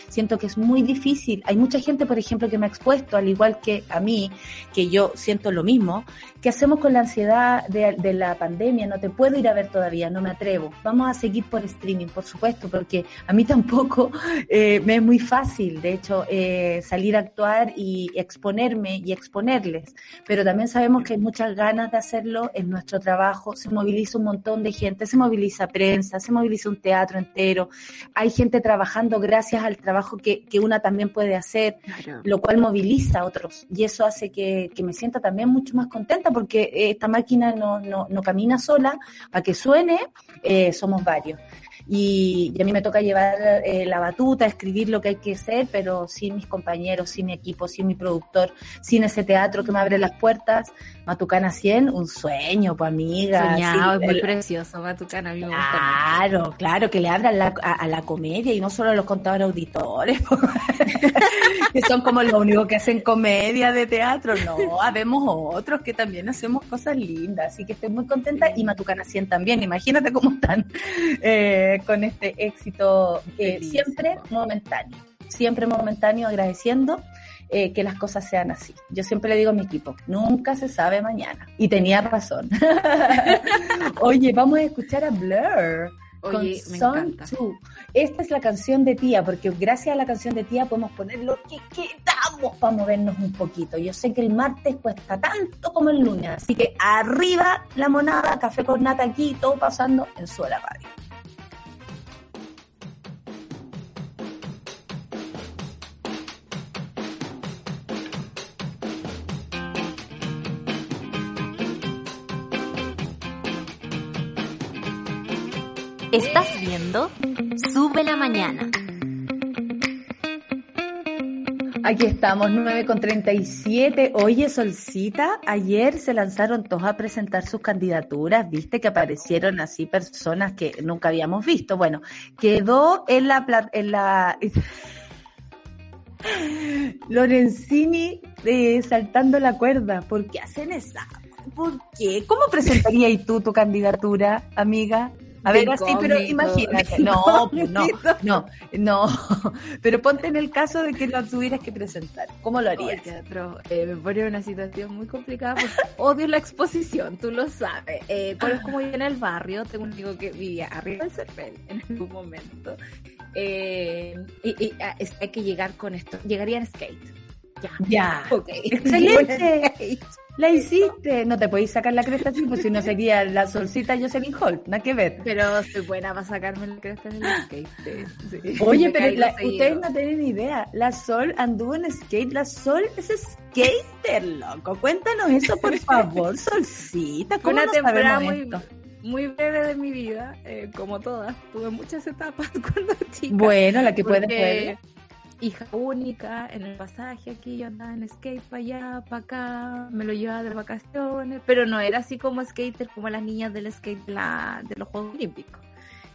siento que es muy difícil. Hay mucha gente, por ejemplo, que me ha expuesto, al igual que a mí, que yo siento lo mismo, ¿qué hacemos con la ansiedad de, de, la pandemia? No te puedo ir a ver todavía, no me atrevo. Vamos a seguir por streaming, por supuesto, porque a mí tampoco eh, me es muy fácil, de hecho, eh, salir a actuar y exponerme y exponerles. Pero también sabemos que hay muchas ganas de hacerlo en nuestro trabajo, se moviliza un montón de gente, se moviliza prensa, se moviliza un teatro entero, hay gente trabajando gracias al trabajo que, que una también puede hacer, claro. lo cual moviliza a otros y eso hace que, que me sienta también mucho más contenta porque esta máquina no, no, no camina sola, para que suene, eh, somos varios. Y, y, a mí me toca llevar eh, la batuta, escribir lo que hay que hacer, pero sin mis compañeros, sin mi equipo, sin mi productor, sin ese teatro que me abre las puertas. Matucana 100, un sueño, pues amiga. Soñado, sí, es muy el... precioso, Matucana. A mí me claro, gusta claro, que le abran la, a, a, la comedia y no solo a los contadores auditores, que son como los únicos que hacen comedia de teatro. No, habemos otros que también hacemos cosas lindas, así que estoy muy contenta y Matucana 100 también. Imagínate cómo están. Eh, con este éxito eh, siempre momentáneo, siempre momentáneo, agradeciendo eh, que las cosas sean así. Yo siempre le digo a mi equipo, nunca se sabe mañana. Y tenía razón. Oye, vamos a escuchar a Blur. Oye, con me Son encanta. Two. Esta es la canción de tía, porque gracias a la canción de tía podemos poner lo que queramos para movernos un poquito. Yo sé que el martes cuesta tanto como el lunes, así que arriba la monada, café con nata aquí, todo pasando en Suela Radio. Estás viendo Sube la Mañana. Aquí estamos, 9 con 37. Oye, Solcita, ayer se lanzaron todos a presentar sus candidaturas. Viste que aparecieron así personas que nunca habíamos visto. Bueno, quedó en la. En la Lorenzini eh, saltando la cuerda. ¿Por qué hacen esa? ¿Por qué? ¿Cómo presentarías tú tu candidatura, amiga? A ver, así, pero imagínate. No, pues no, no, no. Pero ponte en el caso de que lo tuvieras que presentar. ¿Cómo lo harías? Pero, eh, me pone en una situación muy complicada porque odio la exposición, tú lo sabes. Eh, pero es como yo en el barrio, tengo un amigo que vivía arriba del Cervel en algún momento. Eh, y, y a, hay que llegar con esto. Llegaría en skate. Ya. Ya. Okay. Excelente. La hiciste. No te podéis sacar la cresta así, pues si no sería la solcita Jocelyn Holt, nada que ver. Pero soy buena para sacarme la cresta en el skate. Sí. Oye, pero la, ustedes no tienen idea. La Sol anduvo en skate. La Sol es skater, loco. Cuéntanos eso, por favor, Solcita. ¿Cómo Una no temporada muy, muy breve de mi vida, eh, como todas. Tuve muchas etapas cuando chica. Bueno, la que puede, puede hija única en el pasaje aquí, yo andaba en skate para allá, para acá, me lo llevaba de vacaciones, pero no era así como skater como las niñas del skate de, la, de los Juegos Olímpicos.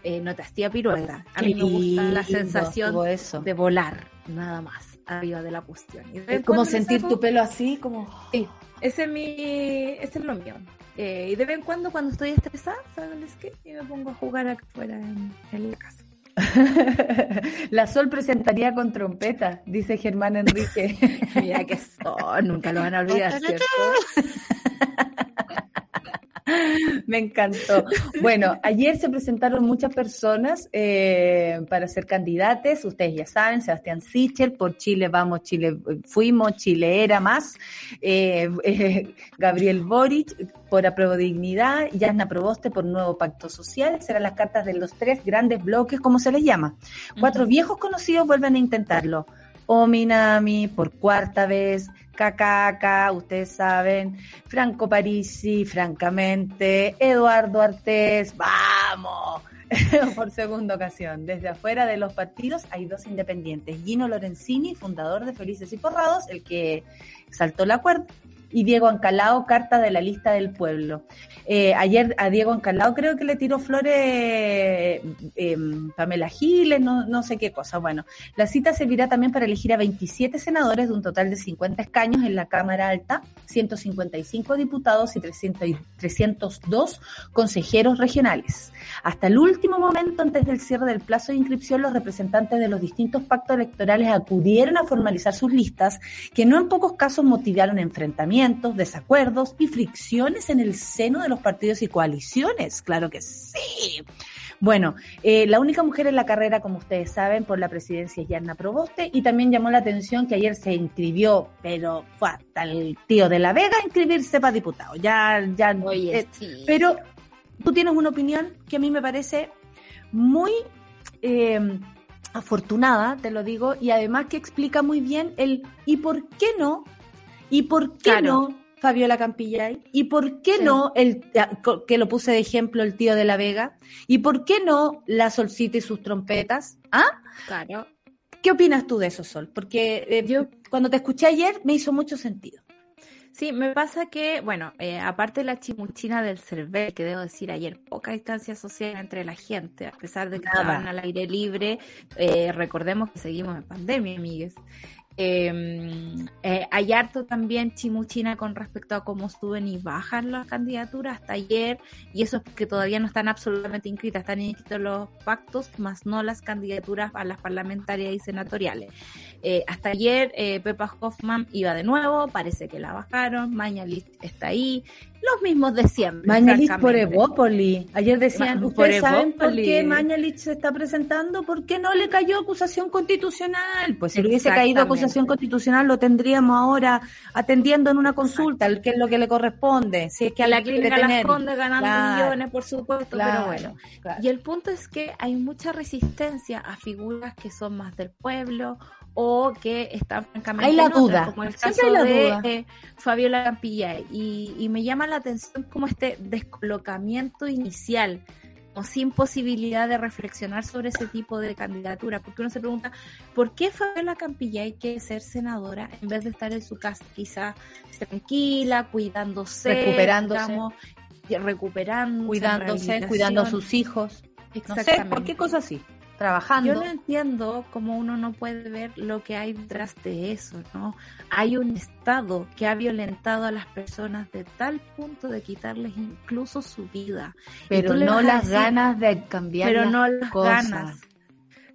Eh, no te hacía pirueta. A mí me gusta la sensación de volar, nada más, arriba de la cuestión. Es como sentir tu pelo así, como... Sí, ese es, mi, ese es lo mío. Eh, y de vez en cuando, cuando estoy estresada, salgo el skate y me pongo a jugar afuera en, en la casa. La Sol presentaría con trompeta, dice Germán Enrique. Mira que son, nunca lo van a olvidar, ¿cierto? Me encantó. Bueno, ayer se presentaron muchas personas eh, para ser candidatos. Ustedes ya saben, Sebastián Sichel, por Chile vamos, Chile fuimos, Chile era más. Eh, eh, Gabriel Boric, por Apruebo Dignidad. Yasna Proboste, por Nuevo Pacto Social. Serán las cartas de los tres grandes bloques, como se les llama. Cuatro viejos conocidos vuelven a intentarlo. Ominami por cuarta vez, Cacaca, ustedes saben, Franco Parisi, francamente, Eduardo Artés, vamos, por segunda ocasión. Desde afuera de los partidos hay dos independientes, Gino Lorenzini, fundador de Felices y Forrados, el que saltó la cuerda, y Diego Ancalao, carta de la lista del pueblo. Eh, ayer a Diego Ancalao creo que le tiró flores eh, em, Pamela Giles, no, no sé qué cosa. Bueno, la cita servirá también para elegir a 27 senadores de un total de 50 escaños en la Cámara Alta, 155 diputados y 300, 302 consejeros regionales. Hasta el último momento, antes del cierre del plazo de inscripción, los representantes de los distintos pactos electorales acudieron a formalizar sus listas, que no en pocos casos motivaron enfrentamientos desacuerdos y fricciones en el seno de los partidos y coaliciones. Claro que sí. Bueno, eh, la única mujer en la carrera, como ustedes saben, por la presidencia es Yarna Proboste y también llamó la atención que ayer se inscribió, pero fue hasta el tío de la Vega a inscribirse para diputado. Ya, ya, Oye, eh, pero tú tienes una opinión que a mí me parece muy eh, afortunada, te lo digo, y además que explica muy bien el ¿y por qué no? ¿Y por qué no Fabiola Campillay? ¿Y por qué no el que lo puse de ejemplo el tío de la Vega? ¿Y por qué no la Solcita y sus trompetas? ¿Ah? Claro. ¿Qué opinas tú de eso, Sol? Porque eh, yo cuando te escuché ayer me hizo mucho sentido. Sí, me pasa que, bueno, eh, aparte de la chimuchina del cervel, que debo decir ayer, poca distancia social entre la gente, a pesar de que estaban al aire libre, eh, recordemos que seguimos en pandemia, amigues. Em, eh, hay harto también chimuchina con respecto a cómo suben y bajan las candidaturas hasta ayer, y eso es que todavía no están absolutamente inscritas, están inscritos los pactos, más no las candidaturas a las parlamentarias y senatoriales. Eh, hasta ayer eh, Pepa Hoffman iba de nuevo, parece que la bajaron, Mañalich está ahí, los mismos de siempre. Mañalich por Evópoli. Ayer decían, ¿ustedes saben por qué Mañalich se está presentando? ¿Por qué no le cayó acusación constitucional? Pues si le hubiese caído acusación constitucional lo tendríamos ahora atendiendo en una consulta, que es lo que le corresponde. Si es que a la clínica las esconde ganando millones, por supuesto, pero bueno. Y el punto es que hay mucha resistencia a figuras que son más del pueblo o que están francamente hay la duda. como el caso de eh, Fabiola Campilla. Y, y, me llama la atención como este descolocamiento inicial o sin posibilidad de reflexionar sobre ese tipo de candidatura porque uno se pregunta ¿por qué Fabiola Campilla hay que ser senadora en vez de estar en su casa quizá tranquila, cuidándose recuperándose. recuperando cuidándose, cuidando a sus hijos. Exactamente. ¿por qué cosas así? Trabajando. Yo no entiendo cómo uno no puede ver lo que hay detrás de eso, ¿no? Hay un Estado que ha violentado a las personas de tal punto de quitarles incluso su vida. Pero no las ganas de cambiar pero no las ganas.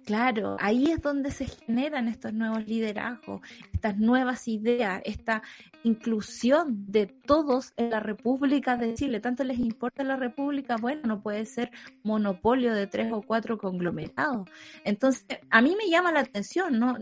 Claro, ahí es donde se generan estos nuevos liderazgos, estas nuevas ideas, esta inclusión de todos en la República de Chile. Tanto les importa la República, bueno, no puede ser monopolio de tres o cuatro conglomerados. Entonces, a mí me llama la atención, ¿no?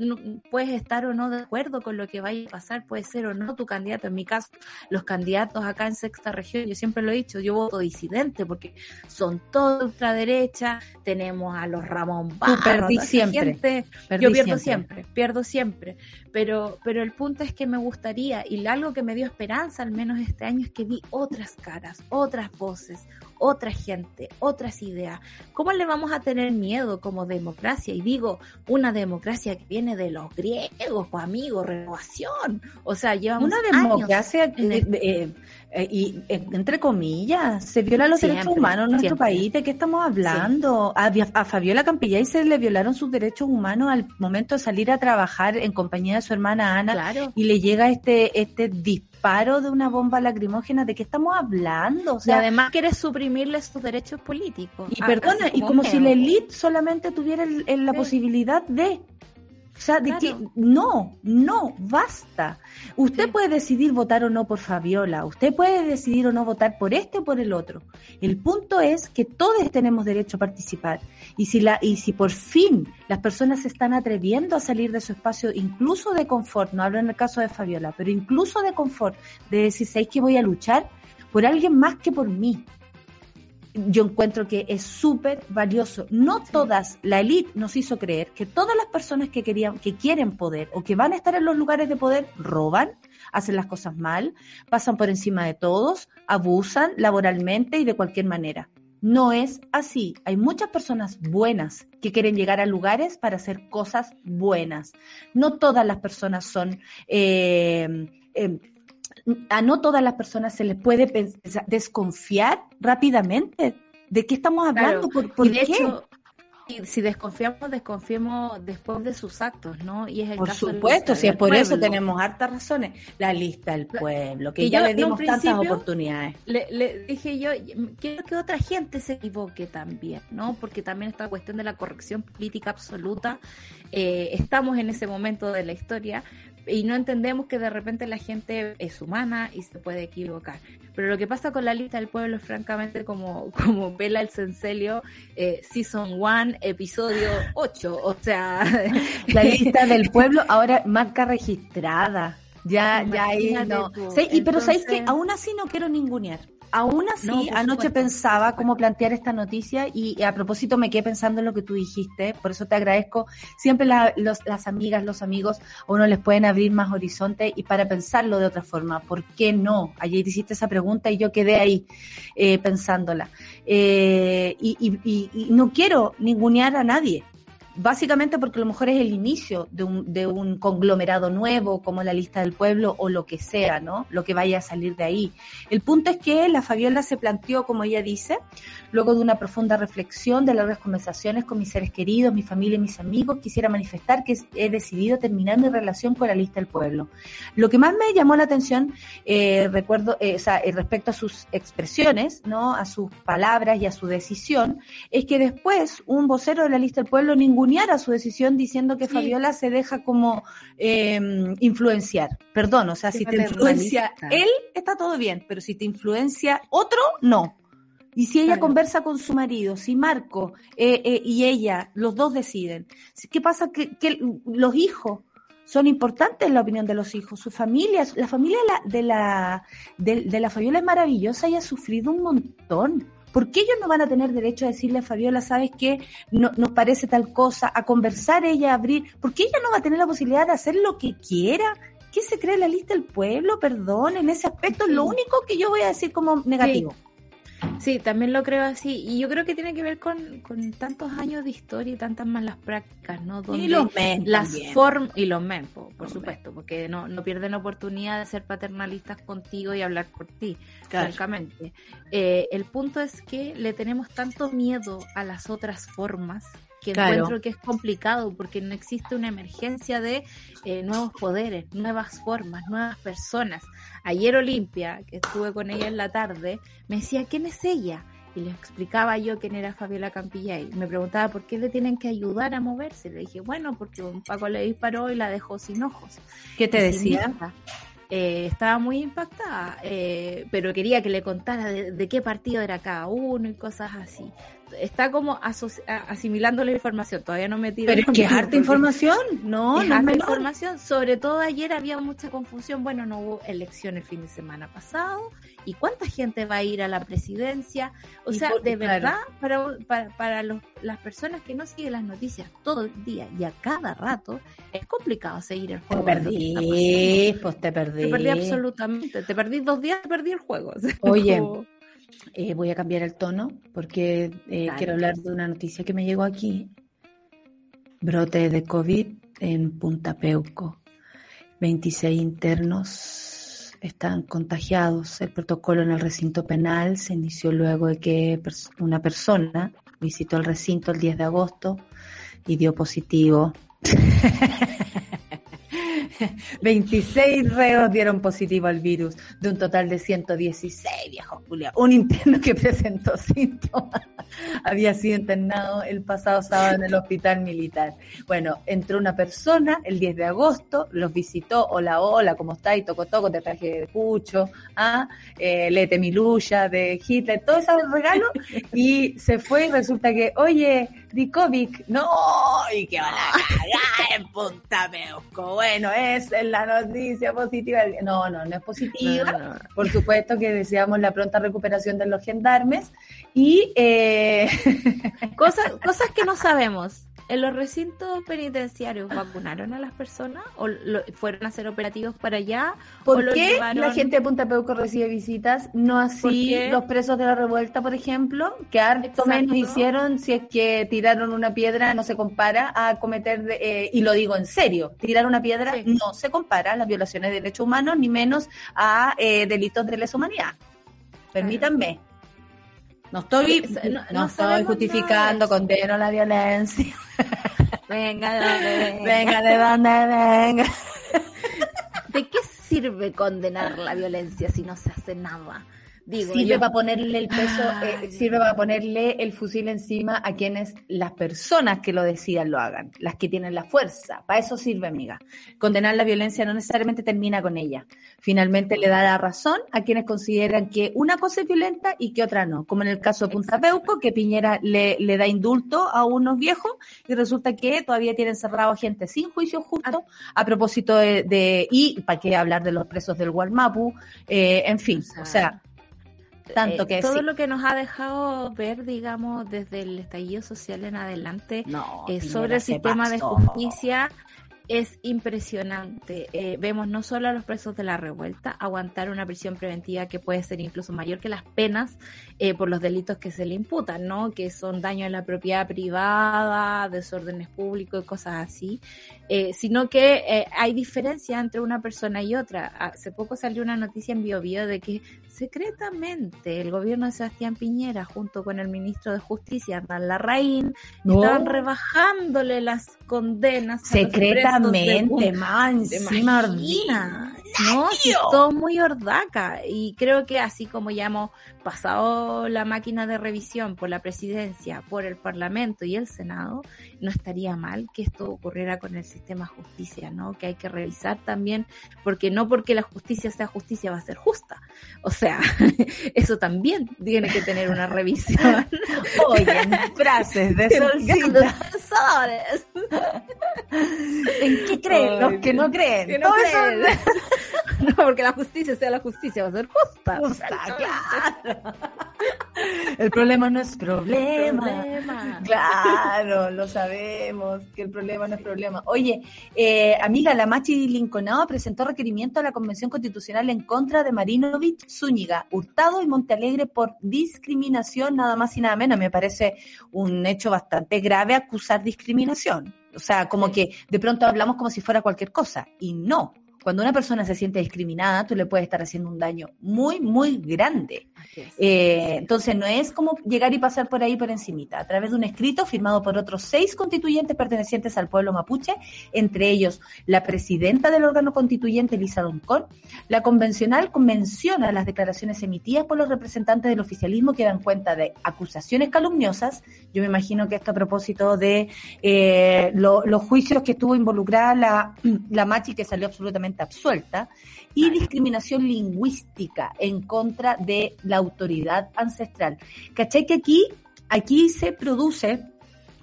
puedes estar o no de acuerdo con lo que vaya a pasar, puede ser o no tu candidato. En mi caso, los candidatos acá en sexta región, yo siempre lo he dicho, yo voto disidente porque son todos ultraderecha, tenemos a los Ramón Barros, siempre. yo pierdo siempre. pierdo siempre. Pero, pero el punto es que me gustaría, y algo que me dio esperanza, al menos este año, es que vi otras caras, otras voces, otra gente, otras ideas. ¿Cómo le vamos a tener miedo como democracia? Y digo, una democracia que viene de los griegos, pues amigos, renovación. O sea, llevamos una democracia eh, eh, y eh, entre comillas, se violan los derechos humanos en nuestro país. ¿De qué estamos hablando? A, a, Fabiola Campillay se le violaron sus derechos humanos al momento de salir a trabajar en compañía de su hermana Ana y le llega este este disparo de una bomba lacrimógena. ¿De qué estamos hablando? O sea, y además quiere suprimirle sus derechos políticos. Y perdona, y como si la élite solamente tuviera la posibilidad de O sea, de que no, no, basta. Usted puede decidir votar o no por Fabiola, usted puede decidir o no votar por este o por el otro. El punto es que todos tenemos derecho a participar. Y si, la, y si por fin las personas se están atreviendo a salir de su espacio, incluso de confort, no hablo en el caso de Fabiola, pero incluso de confort, de decir, ¿sabéis que voy a luchar por alguien más que por mí? Yo encuentro que es súper valioso. No todas, la élite nos hizo creer que todas las personas que querían, que quieren poder o que van a estar en los lugares de poder roban, hacen las cosas mal, pasan por encima de todos, abusan laboralmente y de cualquier manera. No es así. Hay muchas personas buenas que quieren llegar a lugares para hacer cosas buenas. No todas las personas son eh, eh, a no todas las personas se les puede desconfiar rápidamente. ¿De qué estamos hablando? ¿Por, de Hecho, si desconfiamos, desconfiemos después de sus actos, ¿no? Y es el por supuesto, si es por eso tenemos hartas razones. La lista del pueblo, que ya le dimos tantas oportunidades. Le, dije yo, quiero que otra gente se equivoque también, ¿no? Porque también esta cuestión de la corrección política absoluta, eh, estamos en ese momento de la historia, y no entendemos que de repente la gente es humana y se puede equivocar. Pero lo que pasa con la lista del pueblo es francamente como, como Vela el Cencelio, eh, Season 1, episodio 8. O sea, la lista del pueblo ahora marca registrada. Ya, ya ahí no. y, pero sabéis que aún así no quiero ningunear. Aún así, anoche pensaba cómo plantear esta noticia y, a propósito me quedé pensando en lo que tú dijiste, por eso te agradezco. Siempre las amigas, los amigos, uno les pueden abrir más horizonte y para pensarlo de otra forma. ¿Por qué no? Ayer hiciste esa pregunta y yo quedé ahí eh, pensándola. Eh, y, y no quiero ningunear a nadie básicamente porque a lo mejor es el inicio de un, de un conglomerado nuevo, como la lista del pueblo o lo que sea, ¿no? Lo que vaya a salir de ahí. El punto es que la Fabiola se planteó, como ella dice, luego de una profunda reflexión de largas conversaciones con mis seres queridos, mi familia y mis amigos, quisiera manifestar que he decidido terminar mi relación con la lista del pueblo. Lo que más me llamó la atención, eh, recuerdo, eh, o sea, eh, respecto a sus expresiones, ¿no? A sus palabras y a su decisión, es que después un vocero de la lista del pueblo ningún a su decisión diciendo que Fabiola se deja como em, influenciar. Perdón, o sea, si te influencia él, está todo bien, pero si te influencia otro, no. Y si ella conversa con su marido, si Marco eh, eh, y ella, los dos deciden, ¿qué pasa? Que, los hijos son importantes en la opinión de los hijos, su familia, la familia de la, de, de la Fabiola es maravillosa y ha sufrido un montón ¿Por qué ellos no van a tener derecho a decirle a Fabiola, sabes qué, no, nos parece tal cosa, a conversar ella, a abrir? ¿Por qué ella no va a tener la posibilidad de hacer lo que quiera? ¿Qué se cree la lista del pueblo? Perdón, en ese aspecto es lo único que yo voy a decir como negativo. Sí, también lo creo así. Y yo creo que tiene que ver con, con tantos años de historia y tantas malas prácticas, ¿no? y los men las formas Y los men, por, supuesto, porque no, no pierden oportunidad de ser paternalistas contigo y hablar por ti, francamente. Eh, el punto es que le tenemos tanto miedo a las otras formas que encuentro que es complicado porque no existe una emergencia de eh, nuevos poderes, nuevas formas, nuevas personas. Ayer Olimpia, que estuve con ella en la tarde, me decía, ¿quién es ella? Y le explicaba yo quién era Fabiola Campillay. Me preguntaba por qué le tienen que ayudar a moverse. Le dije, bueno, porque un Paco le disparó y la dejó sin ojos. ¿Qué te decía? Eh, estaba muy impactada, eh, pero quería que le contara de, qué partido era cada uno y cosas así está como asimilando la información, todavía no me tiro. Pero es que harta información, no, es harta información, sobre todo ayer había mucha confusión, bueno, no hubo elección el fin de semana pasado, ¿y cuánta gente va a ir a la presidencia? O sea, de verdad, para, para, para los, las personas que no siguen las noticias todo el día y a cada rato, es complicado seguir el juego. Te perdí, pues te perdí. Te perdí absolutamente, te perdí dos días, te perdí el juego. Oye. Eh, voy a cambiar el tono porque eh, quiero hablar de una noticia que me llegó aquí. Brote de COVID en Punta Peuco. 26 internos están contagiados. El protocolo en el recinto penal se inició luego de que una persona visitó el recinto el 10 de agosto y dio positivo. 26 reos dieron positivo al virus, de un total de 116 viejos Julia. Un interno que presentó síntomas había sido internado el pasado sábado en el hospital militar. Bueno, entró una persona el 10 de agosto, los visitó, hola, hola, ¿cómo está? Y toco, toco, te traje de pucho, ¿ah? eh, lete de Hitler, todo ese regalo, y se fue y resulta que, oye, Dikovic, no, y que van a cagar en Punta. Bueno, es la noticia positiva. No, no, no es positiva. Por supuesto que deseamos la pronta recuperación de los gendarmes y eh... cosas, cosas que no sabemos. ¿En los recintos penitenciarios vacunaron a las personas o fueron a hacer operativos para allá? ¿Por qué la gente de Punta Peuco recibe visitas? No así los presos de la revuelta, por ejemplo, que harto menos hicieron si es que tiraron una piedra, no se compara a cometer, eh, y lo digo en serio, tirar una piedra no se compara a las violaciones de derechos humanos, ni menos a eh, delitos de lesa humanidad. Permítanme. No estoy, no, estoy justificando, condeno la violencia. Venga, de donde venga. Venga, de donde venga. ¿De qué sirve condenar la violencia si no se hace nada? Sirve para ponerle el peso, eh, sirve para ponerle el fusil encima a quienes las personas que lo decidan lo hagan, las que tienen la fuerza. Para eso sirve, amiga. Condenar la violencia no necesariamente termina con ella. Finalmente le da la razón a quienes consideran que una cosa es violenta y que otra no. Como en el caso de Punta Peuco, que Piñera le, le da indulto a unos viejos y resulta que todavía tienen cerrado a gente sin juicio justo a propósito de, y para qué hablar de los presos del Gualmapu, eh, en fin, o sea tanto eh, que todo lo que nos ha dejado ver, digamos, desde el estallido social en adelante eh, sobre el sistema de justicia es impresionante. Eh, vemos no solo a los presos de la revuelta aguantar una prisión preventiva que puede ser incluso mayor que las penas eh, por los delitos que se le imputan, ¿no? Que son daño a la propiedad privada, desórdenes públicos y cosas así, eh, sino que hay diferencia entre una persona y otra. Hace poco salió una noticia en BioBio de que secretamente el gobierno de Sebastián Piñera junto con el ministro de Justicia, Hernán Larraín, estaban rebajándole las condenas. Secretamente, man, encima ordina. No, sí, todo muy ordaca. Y creo que así como ya hemos pasado la máquina de revisión por la presidencia, por el Parlamento y el Senado, no estaría mal que esto ocurriera con el sistema justicia, ¿no? Que hay que revisar también, porque no porque la justicia sea justicia va a ser justa. O sea, eso también tiene que tener una revisión. Oye, frases de solcita. ¿En qué creen? Los que no creen. Que no creen. no, porque la justicia sea la justicia, va a ser justa. claro. El problema no es problema. Claro, lo sabemos, que el problema no es problema. Oye, eh, amiga, la Machi Linconado presentó requerimiento a la Convención Constitucional en contra de Marinovich, Zúñiga, Hurtado y Montealegre por discriminación, nada más y nada menos. Me parece un hecho bastante grave acusar discriminación. O sea, como que de pronto hablamos como si fuera cualquier cosa, y no cuando una persona se siente discriminada, tú le puedes estar haciendo un daño muy, muy grande. Eh, entonces, no es como llegar y pasar por ahí por encimita. A través de un escrito firmado por otros seis constituyentes pertenecientes al pueblo mapuche, entre ellos la presidenta del órgano constituyente, Elisa Doncón, la convencional menciona las declaraciones emitidas por los representantes del oficialismo que dan cuenta de acusaciones calumniosas. Yo me imagino que esto a propósito de eh, los juicios que estuvo involucrada la, la Machi, que salió absolutamente absuelta, y discriminación lingüística en contra de la autoridad ancestral. ¿Cachai que aquí, aquí se produce,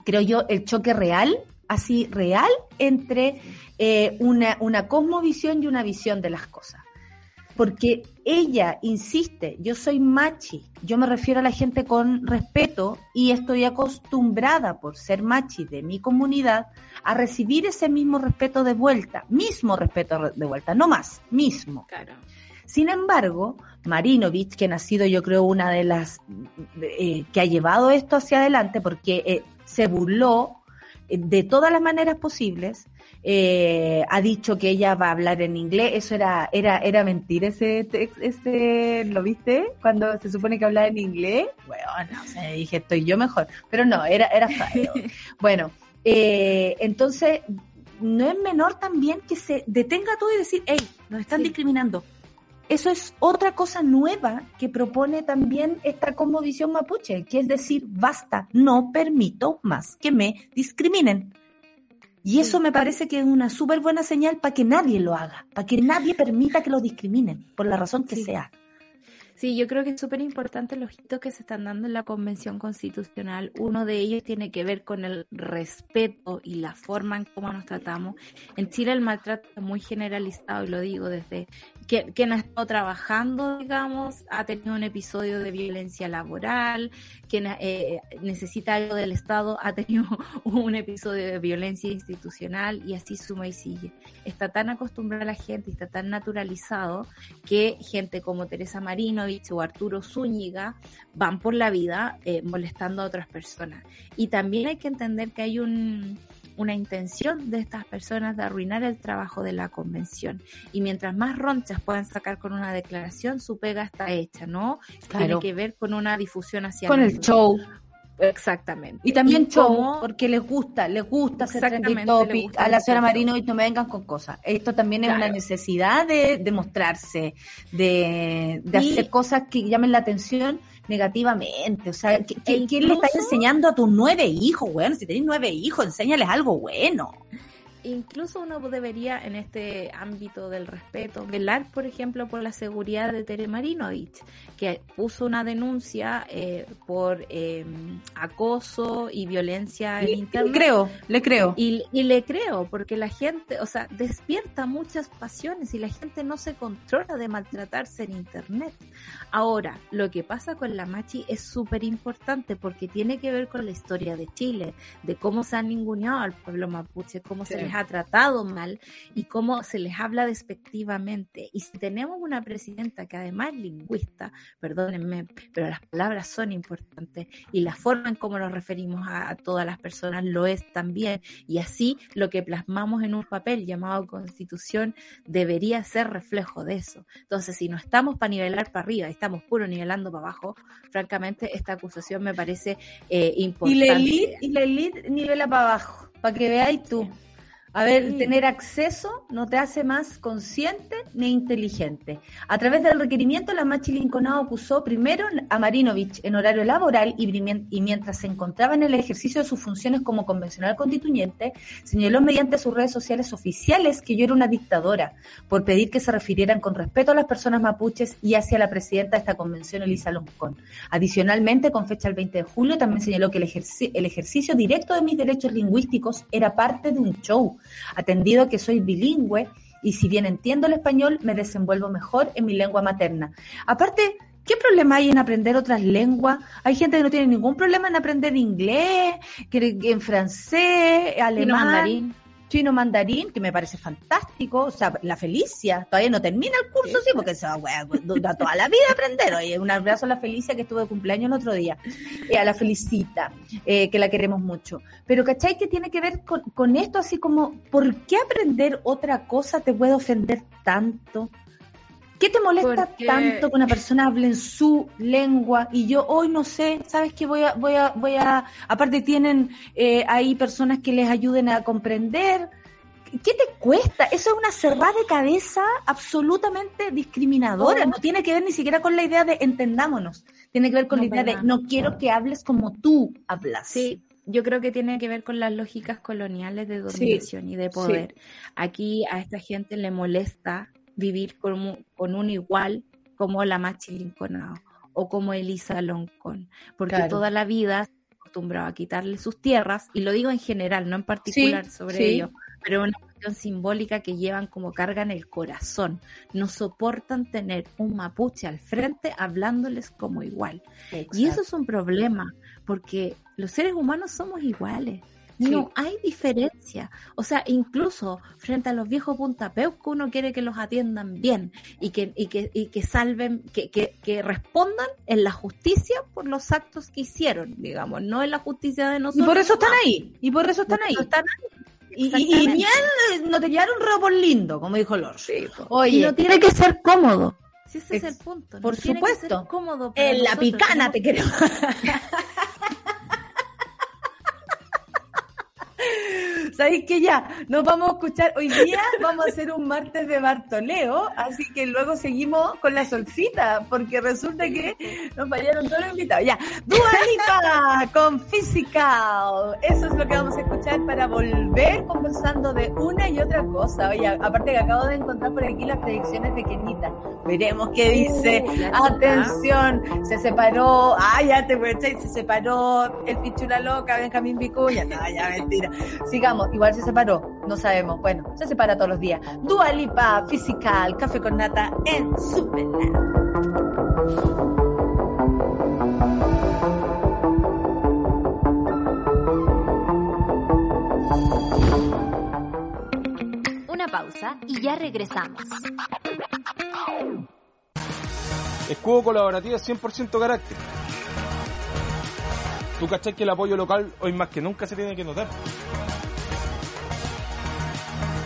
creo yo, el choque real, así real, entre eh, una, una cosmovisión y una visión de las cosas? Porque ella insiste, yo soy machi, yo me refiero a la gente con respeto y estoy acostumbrada por ser machi de mi comunidad a recibir ese mismo respeto de vuelta, mismo respeto de vuelta, no más, mismo. Sin embargo, Marinovich, que ha sido yo creo una de las eh, que ha llevado esto hacia adelante porque eh, se burló de todas las maneras posibles, eh, ha dicho que ella va a hablar en inglés, eso era, era, era mentira ese, ese, ¿lo viste? Cuando se supone que hablaba en inglés, bueno, no sé, dije, estoy yo mejor, pero no, era, era bueno, eh, entonces no es menor también que se detenga todo y decir, hey, nos están discriminando. Eso es otra cosa nueva que propone también esta conmovisión mapuche, que es decir, basta, no permito más que me discriminen. Y eso me parece que es una súper buena señal para que nadie lo haga, para que nadie permita que lo discriminen, por la razón que sea. Sí, yo creo que es súper importante los hitos que se están dando en la Convención Constitucional. Uno de ellos tiene que ver con el respeto y la forma en cómo nos tratamos. En Chile el maltrato es muy generalizado, y lo digo desde quien, ha estado trabajando, digamos, ha tenido un episodio de violencia laboral, quien eh, necesita algo del Estado ha tenido un episodio de violencia institucional y así suma y sigue. Está tan acostumbrada la gente, está tan naturalizado que gente como Teresa O Arturo Zúñiga van por la vida eh, molestando a otras personas. Y también hay que entender que hay un una intención de estas personas de arruinar el trabajo de la convención. Y mientras más ronchas puedan sacar con una declaración, su pega está hecha, ¿no? Tiene que ver con una difusión hacia con el show. Exactamente. Y también show, porque les gusta, les gusta hacer topic a la señora Marino y no me vengan con cosas. Esto también es una necesidad de, demostrarse, de, de hacer cosas que llamen la atención negativamente. O sea, ¿quién le está enseñando a tus nueve hijos, bueno? Si tenéis nueve hijos, enséñales algo bueno incluso uno debería en este ámbito del respeto velar, por ejemplo, por la seguridad de Tere Marinovich, que puso una denuncia eh, por em, acoso y violencia en internet. Le creo, le creo. Y, y, le creo, porque la gente, o sea, despierta muchas pasiones y la gente no se controla de maltratarse en internet. Ahora, lo que pasa con la Machi es súper importante porque tiene que ver con la historia de Chile, de cómo se han ninguneado al pueblo mapuche, cómo se les ha tratado mal y cómo se les habla despectivamente. Y si tenemos una presidenta que además es lingüista, perdónenme, pero las palabras son importantes y la forma en cómo nos referimos a, todas las personas lo es también. Y así lo que plasmamos en un papel llamado constitución debería ser reflejo de eso. Entonces, si no estamos para nivelar para arriba, estamos puro nivelando para abajo, francamente esta acusación me parece eh, importante. Y la elite, y la elite nivela para abajo, para que veáis tú. A ver, tener acceso no te hace más consciente ni inteligente. A través del requerimiento, la Machi Linconado acusó primero a Marinovich en horario laboral y, mientras se encontraba en el ejercicio de sus funciones como convencional constituyente, señaló mediante sus redes sociales oficiales que yo era una dictadora por pedir que se refirieran con respeto a las personas mapuches y hacia la presidenta de esta convención, Elisa Loncón. Adicionalmente, con fecha el 20 de julio, también señaló que el, el ejercicio directo de mis derechos lingüísticos era parte de un show atendido que soy bilingüe y si bien entiendo el español, me desenvuelvo mejor en mi lengua materna. Aparte, ¿Qué problema hay en aprender otras lenguas? Hay gente que no tiene ningún problema en aprender inglés, que en francés, alemán. mandarín chino mandarín, que me parece fantástico, o sea, la Felicia, todavía no termina el curso, sí, porque se va a toda la vida aprender. Oye, un abrazo a la Felicia que estuvo de cumpleaños el otro día, eh, a la Felicita, eh, que la queremos mucho. Pero ¿cachai? Que tiene que ver con, con esto, así como, ¿por qué aprender otra cosa te puede ofender tanto? ¿Qué te molesta tanto que una persona hable en su lengua y yo hoy no sé, sabes que voy a, voy a, voy a, aparte tienen eh, ahí personas que les ayuden a comprender. ¿Qué te cuesta? Eso es una cerrada de cabeza absolutamente discriminadora. No tiene que ver ni siquiera con la idea de entendámonos. Tiene que ver con la idea de no quiero que hables como tú hablas. Sí, yo creo que tiene que ver con las lógicas coloniales de dominación y de poder. Aquí a esta gente le molesta vivir con, con un igual como la Machi Lincolnado o como Elisa Loncón, porque toda la vida se acostumbraba a quitarle sus tierras, y lo digo en general, no en particular sobre ello, pero una cuestión simbólica que llevan como carga en el corazón. No soportan tener un mapuche al frente hablándoles como igual. Y eso es un problema, porque los seres humanos somos iguales. No hay diferencia. O sea, incluso frente a los viejos puntapeos que uno quiere que los atiendan bien y que, y que, y que salven, que, que, que, respondan en la justicia por los actos que hicieron, digamos, no en la justicia de nosotros. Y por eso están ahí. Y por eso están ahí. Y, y, bien, eh, no te llevaron robo lindo, como dijo Lord. Oye, y no tiene que ser cómodo. Si ese es, el punto. por supuesto. cómodo en la picana te quiero. ¿Sabéis que ya? Nos vamos a escuchar. Hoy día vamos a hacer un martes de Bartoleo, así que luego seguimos con la solcita, porque resulta que nos fallaron todos los invitados. Ya, Dualita con Physical. Eso es lo que vamos a escuchar para volver conversando de una y otra cosa. Oye, aparte que acabo de encontrar por aquí las predicciones de Kenita. Veremos qué dice. Uh, Atención, se separó. Ah, ya te voy a se separó el pichula loca, Benjamín Vicuña. No, ya mentira. Sigamos, igual se separó, no sabemos. Bueno, se separa todos los días. Dualipa, Physical, Café con Nata en Superland. Una pausa y ya regresamos. Escudo colaborativo 100% carácter. ¿Tú cachai que el apoyo local hoy más que nunca se tiene que notar?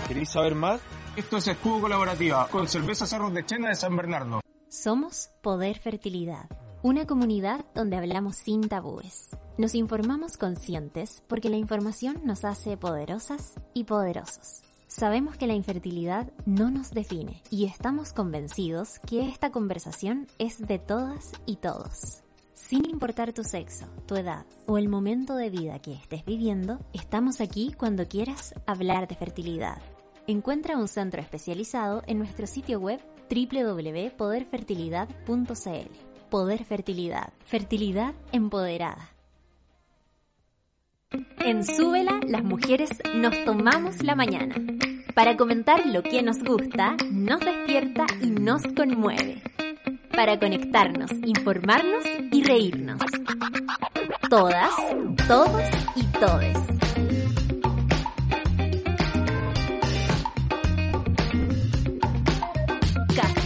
¿Queréis saber más? Esto es Escudo Colaborativa con cerveza Cerros de Chena de San Bernardo. Somos Poder Fertilidad, una comunidad donde hablamos sin tabúes. Nos informamos conscientes porque la información nos hace poderosas y poderosos. Sabemos que la infertilidad no nos define y estamos convencidos que esta conversación es de todas y todos. Sin importar tu sexo, tu edad o el momento de vida que estés viviendo, estamos aquí cuando quieras hablar de fertilidad. Encuentra un centro especializado en nuestro sitio web www.poderfertilidad.cl. Poder Fertilidad. Fertilidad empoderada. En Súbela, las mujeres nos tomamos la mañana para comentar lo que nos gusta, nos despierta y nos conmueve para conectarnos, informarnos y reírnos. Todas, todos y todes.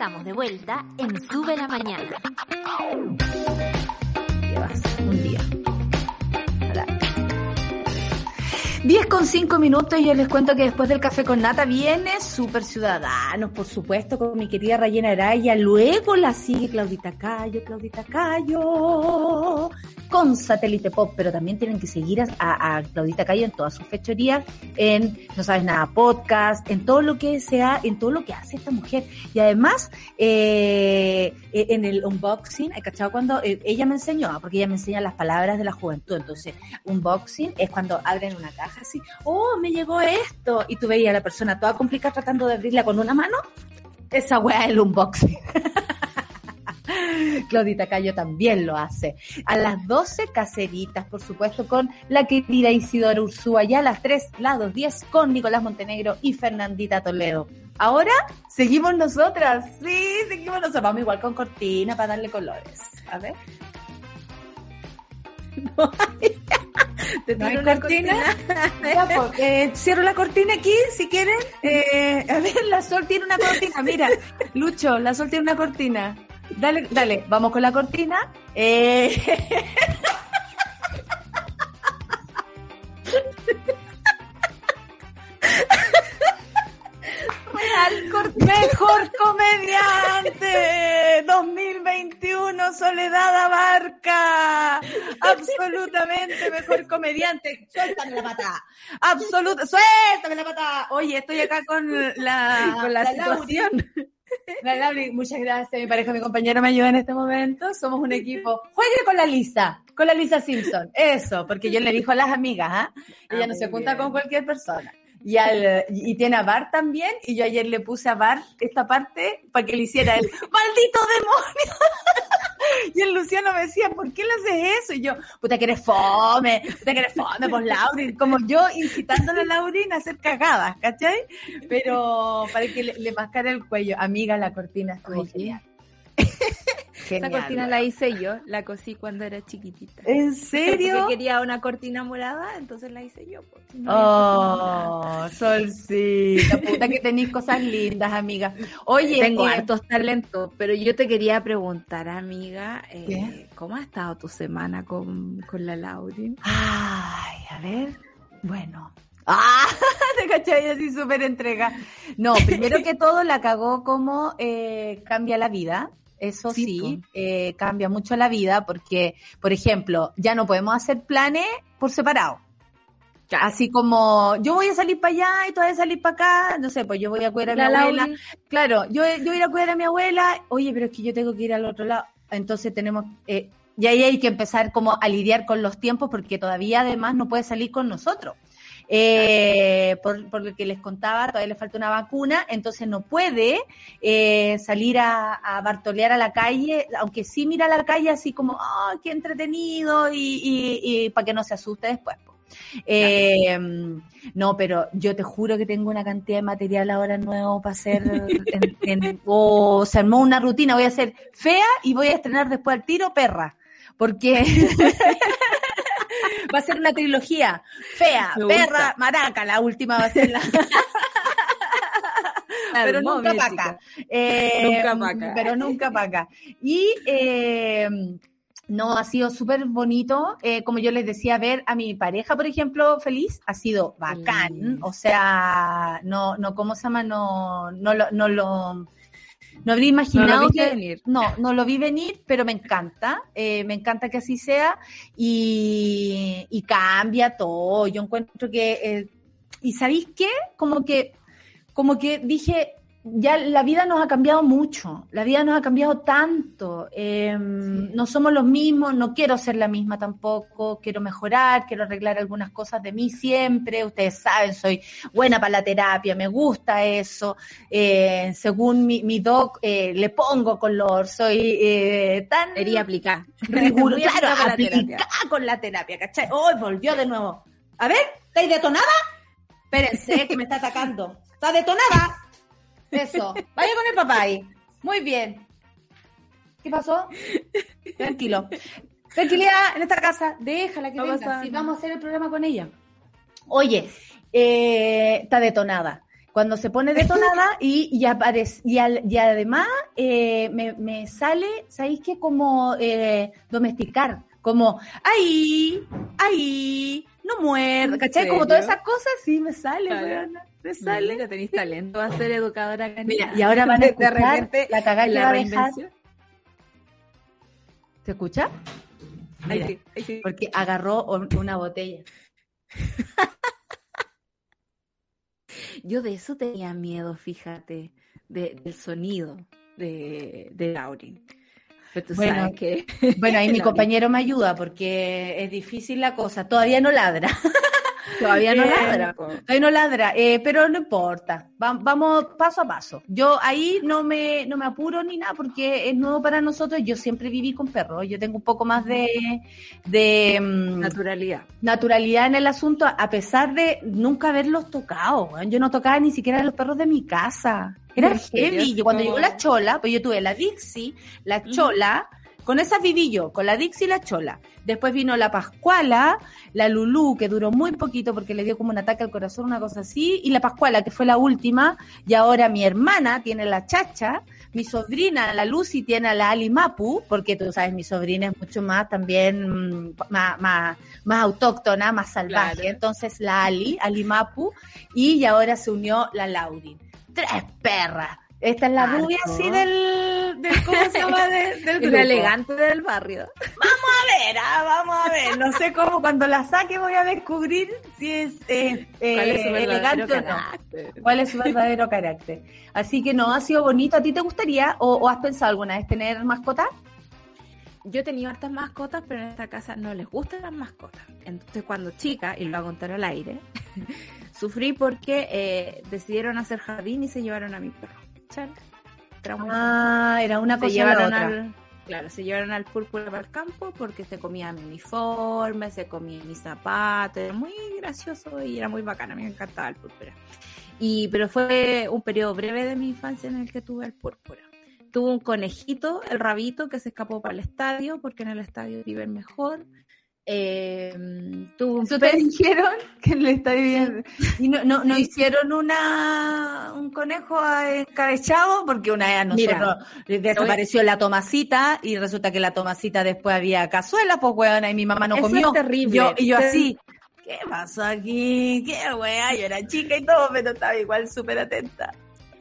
estamos de vuelta en Sube la Mañana. Llevas un día. 10 con 5 minutos y yo les cuento que después del café con nata viene Super Ciudadanos, por supuesto, con mi querida Rayena Araya. Luego la sigue Claudita Cayo, Claudita Cayo, con Satélite Pop, pero también tienen que seguir a, Claudita Cayo en todas sus fechorías, en No Sabes Nada Podcast, en todo lo que sea, en todo lo que hace esta mujer. Y además, eh, en el unboxing, ¿hay cachado? Cuando eh, ella me enseñó, porque ella me enseña las palabras de la juventud. Entonces, unboxing es cuando abren una caja así, oh, me llegó esto. Y tú veías a la persona toda complicada tratando de abrirla con una mano. Esa weá es el unboxing. Claudita Cayo también lo hace. A las 12 caseritas, por supuesto, con la querida Isidora Ursúa. Ya a las 3, lados 10 con Nicolás Montenegro y Fernandita Toledo. Ahora seguimos nosotras. Sí, seguimos nosotros. Vamos igual con cortina para darle colores. A ver. No Te tiro cortina. Pues, eh, cierro la cortina aquí, si quieren. Eh, a ver, la Sol tiene una cortina. Mira, Lucho, la Sol tiene una cortina. Dale, dale, vamos con la cortina. Eh... mejor comediante. 2021 Soledad Abarca. Absolutamente mejor comediante. Suéltame la pata. Absoluta suéltame la pata. Oye estoy acá con la con la, situación muchas gracias. Mi pareja mi compañero me ayuda en este momento. Somos un equipo. Juegue con la Lisa con la Lisa Simpson. Eso porque yo le dijo a las amigas ¿ah? ella no ah, se junta con cualquier persona y, al, y tiene a Bart también, y yo ayer le puse a Bart esta parte para que le hiciera el ¡Maldito demonio! y el Luciano me decía, ¿por qué le haces eso? Y yo, puta que eres fome, puta que eres fome, pues Laurin, como yo incitándole a Laurin a hacer cagadas, ¿cachai? Pero para que le, le mascara el cuello, amiga, la cortina estuvo genial. Esa cortina la hice yo, la cosí cuando era chiquitita. ¿En serio? Porque quería una cortina morada, entonces la hice yo. Pues. oh, Solcita, puta que tenéis cosas lindas, amiga. Oye, tengo eh, hartos talentos, pero yo te quería preguntar, amiga, eh, ¿cómo ha estado tu semana con, con la Lauri? Ay, a ver, bueno, Ah, te cachai así súper entrega. No, primero que todo la cagó como eh, cambia la vida. Eso sí, eh, cambia mucho la vida porque, por ejemplo, ya no podemos hacer planes por separado. Así como yo voy a salir para allá y tú vas a salir para acá, no sé, pues yo voy a cuidar a mi abuela. Claro, yo, yo voy a ir a cuidar a mi abuela, oye, pero es que yo tengo que ir al otro lado. Entonces tenemos, eh, y ahí hay que empezar como a lidiar con los tiempos porque todavía además no puede salir con nosotros. Eh, por, lo que les contaba, todavía le falta una vacuna, entonces no puede eh, salir a, bartolear a la calle, aunque sí mira a la calle así como, ¡oh, qué entretenido! Y, para que no se asuste después. Eh, no, pero yo te juro que tengo una cantidad de material ahora nuevo para hacer. o se armó una rutina, voy a ser fea y voy a estrenar después al tiro perra. Porque va a ser una trilogía fea, perra, maraca, la última va a ser la... pero nunca paca. Eh, nunca paca. Pero nunca paca. Y eh, no, ha sido súper bonito. Eh, como yo les decía, ver a mi pareja, por ejemplo, feliz, ha sido bacán. O sea, no, no, ¿cómo se llama? No, no lo, no lo no habría imaginado no que venir. no, no lo vi venir, pero me encanta, eh, me encanta que así sea y, y cambia todo. Yo encuentro que eh, y sabéis qué, como que como que dije ya la vida nos ha cambiado mucho, la vida nos ha cambiado tanto, em, no somos los mismos, no quiero ser la misma tampoco, quiero mejorar, quiero arreglar algunas cosas de mí siempre, ustedes saben, soy buena para la terapia, me gusta eso, eh, según mi, mi doc eh, le pongo color, soy eh, tan... Quería aplicar. claro, aplicar con la terapia, ¿cachai? Hoy volvió de nuevo. A ver, ¿estáis detonada? Espérense, que me está atacando. ¿Está detonada? Eso. Vaya con el papá ahí. Muy bien. ¿Qué pasó? Tranquilo. Tranquilidad en esta casa. Déjala que venga. Si vamos a hacer el programa con ella. Oye, eh, está detonada. Cuando se pone detonada y, aparece, y, además eh, me, sale, ¿sabéis qué? Como eh, domesticar, como, ¡ay! ¡ay! No muerde, ¿cachai? Como todas esas cosas, sí, me sale, te sale. Mira, tenéis talento a ser educadora Mira, y ahora van a escuchar la cagada que va a dejar. ¿Se escucha? Mira, ahí sí, sí. Porque agarró una botella. Yo de eso tenía miedo, fíjate, del sonido de, de Laurin. bueno, que... bueno, ahí mi compañero me ayuda porque es difícil la cosa. Todavía no ladra. Todavía no ladra. Todavía no ladra, eh, pero no importa. vamos paso a paso. Yo ahí no me, no me apuro ni nada porque es nuevo para nosotros. Yo siempre viví con perros. Yo tengo un poco más de, de mm, naturalidad. Naturalidad en el asunto, a pesar de nunca haberlos tocado. Yo no tocaba ni siquiera los perros de mi casa. Era heavy. Yo, cuando llegó la chola, pues yo tuve la Dixie, la chola. Con esas viví yo, con la Dixie y la Chola. Después vino la Pascuala, la Lulú, que duró muy poquito porque le dio como un ataque al corazón, una cosa así, y la Pascuala, que fue la última, y ahora mi hermana tiene la Chacha, mi sobrina, la Lucy, tiene a la Ali Mapu, porque tú sabes, mi sobrina es mucho más también, mm, más, más, más autóctona, más salvaje. Entonces la Ali, Ali Mapu, y ahora se unió la Laudin. Tres perras esta es la rubia así del, del, ¿cómo se llama? del elegante del barrio. Vamos a ver, ah, vamos a ver. No sé cómo, cuando la saque voy a descubrir si es, eh, eh, elegante o no. ¿Cuál es su verdadero carácter? Así que no, ha sido bonito. ¿A ti te gustaría o, has pensado alguna vez tener mascotas? Yo he tenido hartas mascotas, pero en esta casa no les gustan las mascotas. Entonces, cuando chica, y lo voy a contar al aire, sufrí porque eh, decidieron hacer jardín y se llevaron a mi perro. Ah, era una cosa llevaron Al, claro, se llevaron al púrpura para el campo porque se comía mi uniforme, se comía mis zapatos, era muy gracioso y era muy bacana, me encantaba el púrpura. Y, pero fue un periodo breve de mi infancia en el que tuve el púrpura. tuvo un conejito, el rabito, que se escapó para el estadio, porque en el estadio viven mejor. Eh, tuvo un ¿Eso pez- te dijeron que le está viviendo? ¿Y no, no, no hicieron una un conejo encabechado? Porque una vez a Mira, nosotros desapareció la tomacita y resulta que la tomacita después había cazuela, pues weón, y mi mamá no Eso comió. es terrible. Yo, y yo así, ¿qué pasó aquí? ¿Qué weá? Yo era chica y todo, pero estaba igual súper atenta.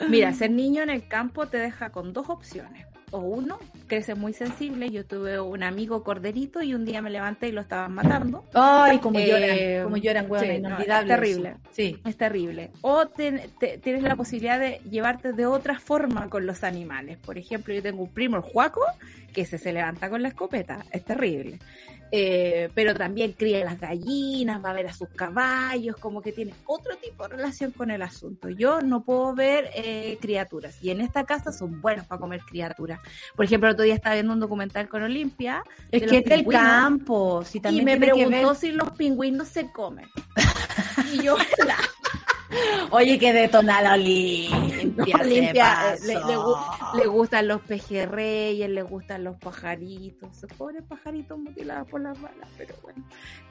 Mira, ser niño en el campo te deja con dos opciones. O uno, crece muy sensible. Yo tuve un amigo corderito y un día me levanté y lo estaban matando. Ay, como Eh, lloran, como lloran, sí, no, es terrible. Sí. Es terrible. O ten- te- tienes la posibilidad de llevarte de otra forma con los animales. Por ejemplo, yo tengo un primo, el Juaco, que ese se levanta con la escopeta. Es terrible. Eh, pero también cría las gallinas, va a ver a sus caballos, como que tiene otro tipo de relación con el asunto. Yo no puedo ver eh, criaturas. Y en esta casa son buenos para comer criaturas. Por ejemplo, el otro día estaba viendo un documental con Olimpia Es de que es del campo, si y también me preguntó si los pingüinos se comen. y yo, la Oye, que detonada Olimpia. Olimpia, eh, le- le pasó. Le gustan los pejerreyes, le gustan los pajaritos, esos pobres pajaritos mutilados por las balas, pero bueno,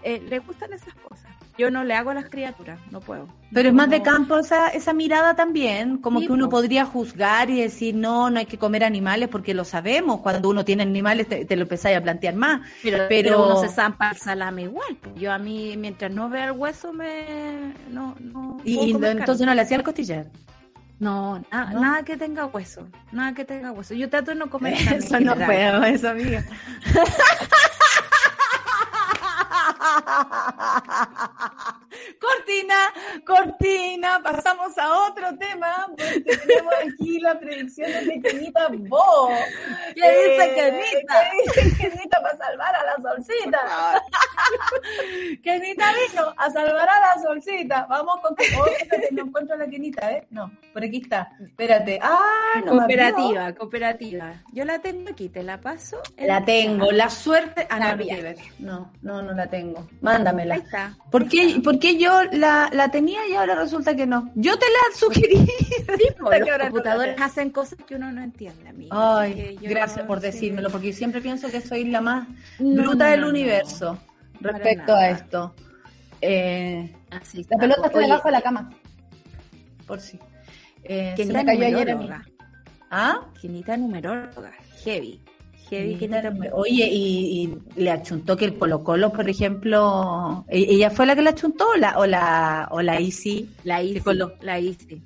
eh, le gustan esas cosas. Yo no le hago a las criaturas, no puedo. Pero es más de campo esa, esa mirada también, como Sí, que uno po. podría juzgar y decir, no, no hay que comer animales porque lo sabemos, cuando uno tiene animales te, te lo empezáis a plantear más. Pero, pero- pero uno se zampa el salame igual. Yo a mí, mientras no vea el hueso, me... No, no Y, entonces no le hacía el costillar. No, na- ¿No? nada que tenga hueso, nada que tenga hueso. Yo trato de no comer carne Eso no puedo, eso, amiga. Cortina, cortina, pasamos a otro tema, porque tenemos aquí la predicción de Kenita Bo. ¿Qué dice Eh, Kenita? ¿Qué dice Kenita para salvar a la solcita? Kenita vino a salvar a la solcita. Vamos con... Oh, espérate, no encuentro a la Kenita, ¿eh? No, por aquí está. Espérate. Ah, no. Cooperativa, cooperativa. Yo la tengo aquí, te la paso. La tengo, la suerte. Ah, no, no, no la tengo. Ahí Mándamela. está. ¿Por qué, por qué yo la, la tenía y ahora resulta que no? Yo te la sugerí. Sí, que los ahora la computadores tengo. hacen cosas que uno no entiende, amiga. Ay, gracias por sí. decírmelo, porque yo siempre pienso que soy la más No, bruta no, del universo respecto a esto. Eh, Así la está. pelota está Oye, debajo de la cama. Por si. Eh, que se me cayó ayer a mí. numeróloga. ¿Ah? Genita numeróloga. Heavy. Heavy. Oye, y, y le achuntó que el Colo Colo, por ejemplo, ¿e- ¿ella fue la que la achuntó o la, o la, o la Easy? La Easy. con lo- La Easy.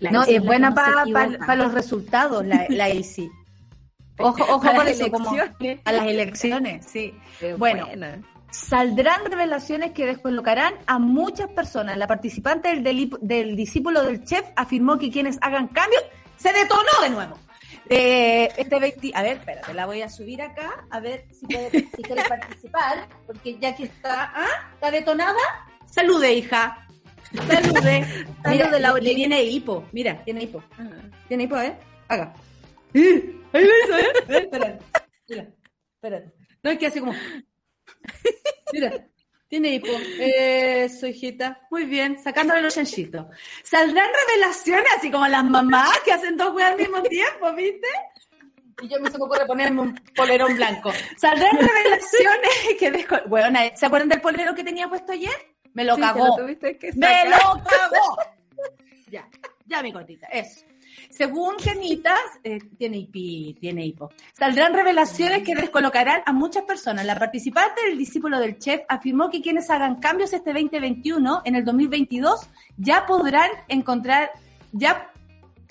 La No, es buena para equivoca. los resultados, la, la. Ojo, ojo con las eso, como elecciones. a las elecciones, sí. Bueno. buena. Saldrán revelaciones que descolocarán a muchas personas. La participante del, del discípulo del chef afirmó que quienes hagan cambios se detonó de nuevo. Eh, este 20 a ver, espérate, la voy a subir acá, a ver si puede, si quiere participar, porque ya que está, ¿ah? ¿Está detonada? Salude, hija. Salude. Mira, le, Laurita. le tiene hipo. Mira, tiene hipo. Ah. Tiene hipo, ¿eh? Haga. Ahí va eso, ¿eh? Espérate. Mira, espérate. No, es que hace como... Mira, tiene hipo. Eso, hijita. Muy bien, sacándole los chanchitos. Saldrán revelaciones así como las mamás que hacen dos weas al mismo tiempo, ¿viste? Y yo me se me ocurre ponerme un polerón blanco. Saldrán revelaciones que desco... Bueno, ¿se acuerdan del polero que tenía puesto ayer? Me lo Sí, cagó. tuviste que ¡Me lo cagó! ya, ya mi gordita, eso. Según Kenitas, eh, tiene hipi, tiene hipo. Saldrán revelaciones que descolocarán a muchas personas. La participante del discípulo del chef afirmó que quienes hagan cambios este 2021, en el 2022, ya podrán encontrar, ya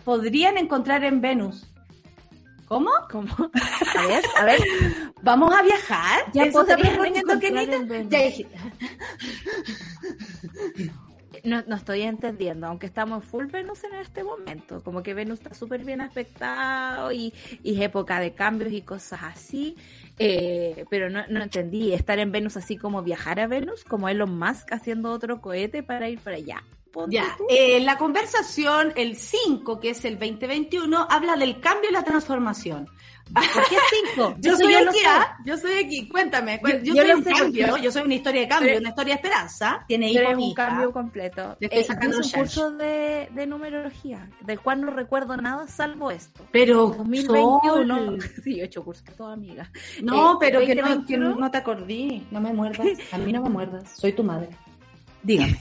podrían encontrar en Venus. ¿Cómo? ¿Cómo? A ver, a ver. ¿Vamos a viajar? Ya ¿Eso está podrían encontrar en Venus. Ya. No, no estoy entendiendo, aunque estamos full Venus en este momento, como que Venus está súper bien aspectado y, y es época de cambios y cosas así, eh, pero no, no entendí, estar en Venus así como viajar a Venus, como Elon Musk haciendo otro cohete para ir para allá. Ya, eh, la conversación, el 5, que es el 2021, habla del cambio y la transformación. ¿Por qué cinco? Yo Eso soy aquí. ¿ah? Yo soy aquí, cuéntame. Yo- Yo, yo soy un cambio, yo soy una historia de cambio, una historia de esperanza. Tiene hijo mi un cambio completo. Le estoy Eh, sacando yo hice un curso de, de numerología, del cual no recuerdo nada salvo esto. Pero 2021. Sol, Sí, yo he hecho curso toda amiga. No, Eh, pero que no, 2021. que no te acordí. No me muerdas. A mí no me muerdas. Soy tu madre. Dígame.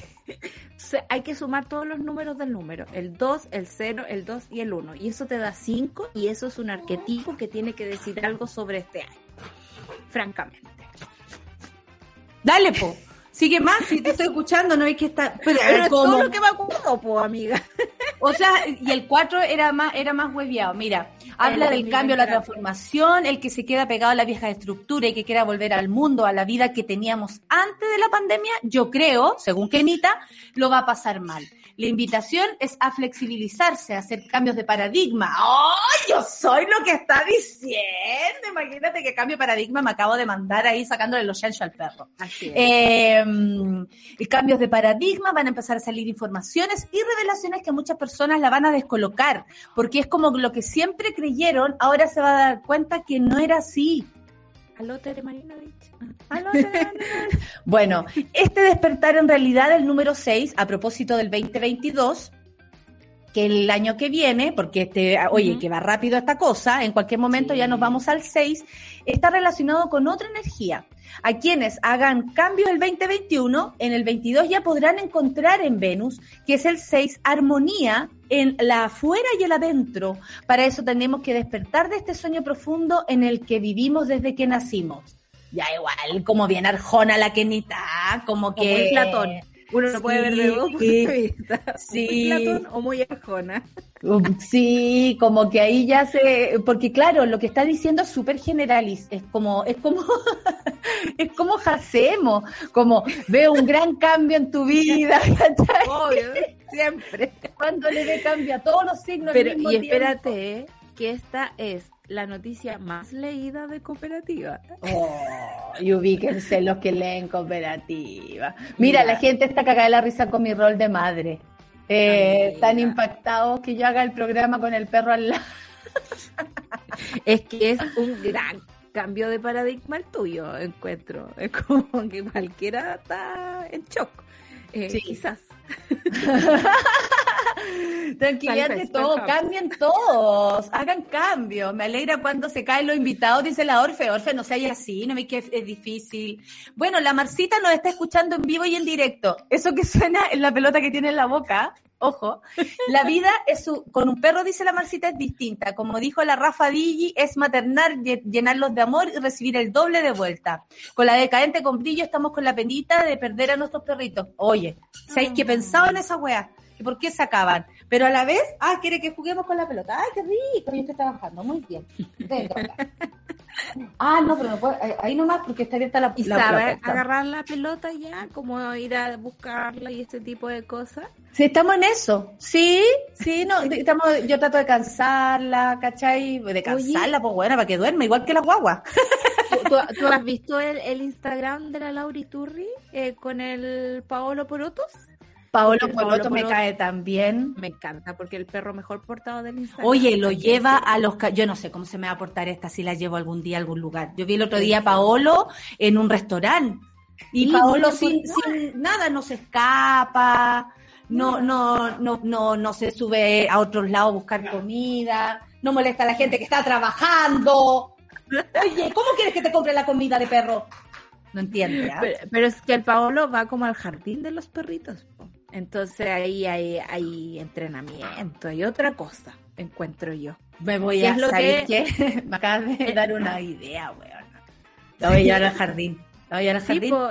Hay que sumar todos los números del número, el 2, el 0, el 2 y el 1. Y eso te da 5 y eso es un arquetipo que tiene que decir algo sobre este año. Francamente. Dale, po. Sigue más, si te estoy escuchando, no hay que estar. Pero, Pero es ¿cómo? todo lo que me acuerdo, po, amiga. O sea, y el 4 era más, era más hueviado. Mira, habla El del cambio, la 2024. transformación, el que se queda pegado a la vieja estructura y que quiera volver al mundo, a la vida que teníamos antes de la pandemia, yo creo, según Kenita, lo va a pasar mal. La invitación es a flexibilizarse, a hacer cambios de paradigma. ¡Oh, yo soy lo que está diciendo! Imagínate que cambio de paradigma me acabo de mandar ahí sacándole los chanchos al perro. Así es. Eh, y cambios de paradigma, van a empezar a salir informaciones y revelaciones que muchas personas la van a descolocar, porque es como lo que siempre creyeron, ahora se va a dar cuenta que no era así. Aló, Tere Marinovich. Bueno, este despertar en realidad el número 6, a propósito del 2022, que el año que viene, porque este, oye, que va rápido esta cosa, en cualquier momento Sí. ya nos vamos al 6, está relacionado con otra energía. A quienes hagan cambios el 2021, en el 22 ya podrán encontrar en Venus, que es el 6, armonía en la afuera y el adentro. Para eso tenemos que despertar de este sueño profundo en el que vivimos desde que nacimos. Ya igual, como bien arjona la Kenita, como Como que... muy Platón. Uno lo puede ver de dos puntos de vista. sí. Muy Platón o muy Arjona. Um, Sí, como que ahí ya se, porque claro, lo que está diciendo es súper generalis, es como, es como, es como hacemos, como veo un gran cambio en tu vida, ¿cachai? Obvio, siempre. Cuando le ve cambio a todos los signos. al Pero, mismo y tiempo. espérate, que esta es la noticia más leída de cooperativa. Oh, y ubíquense los que leen cooperativa. Mira, Mira. la gente está cagada de la risa con mi rol de madre. Eh, están impactados que yo haga el programa con el perro al lado. Es que es un gran cambio de paradigma el tuyo, encuentro. Es como que cualquiera está en shock. Eh, Sí. Quizás. Tranquilidad de todo, cambien todos, hagan cambios. Me alegra cuando se caen los invitados, dice la Orfe. Orfe, no sea así, no ve que es, es difícil. Bueno, la Marcita nos está escuchando en vivo y en directo. Eso que suena en la pelota que tiene en la boca, ojo. La vida es su, con un perro, dice la Marcita, es distinta. Como dijo la Rafa Digi, es maternar, lle- llenarlos de amor y recibir el doble de vuelta. Con la decadente con brillo estamos con la penita de perder a nuestros perritos. Oye, ¿sabéis que pensaba en esa wea? ¿Que ¿Por qué se acaban? Pero a la vez, ah, quiere que juguemos con la pelota. Ay, qué rico, yo estoy trabajando, muy bien. Venga, acá. Ah, no, pero no puedo, ahí- nomás porque está abierta la, Y la- sabe puerta. agarrar la pelota ya, como ir a buscarla y este tipo de cosas. Sí, estamos en eso. Sí, sí, no, estamos, yo trato de cansarla, ¿cachai? De cansarla, pues bueno, para que duerma, igual que la guagua. ¿Tú, has visto el, el Instagram de la Lauri Turri eh, con el Paolo Porotos? Paolo Poloto me cae tan bien. Me encanta, porque el perro mejor portado del Instagram. Oye, lo También, lleva a los... Yo no sé cómo se me va a portar esta si la llevo algún día a algún lugar. Yo vi el otro día a Paolo en un restaurante y Paolo sin, sin nada, no se escapa, no, no, no, no, no se sube a otros lados a buscar comida, no molesta a la gente que está trabajando. Oye, ¿cómo quieres que te compre la comida de perro? No entiende. ¿ah? Pero, pero es que el Paolo va como al jardín de los perritos. po. Entonces ahí hay, hay entrenamiento, hay otra cosa, encuentro yo. Me voy ¿Qué a es lo ¿sabes que- qué? Me acabas de dar una idea, weón. La voy a llevar al jardín. La voy a llevar al Sí, jardín. po,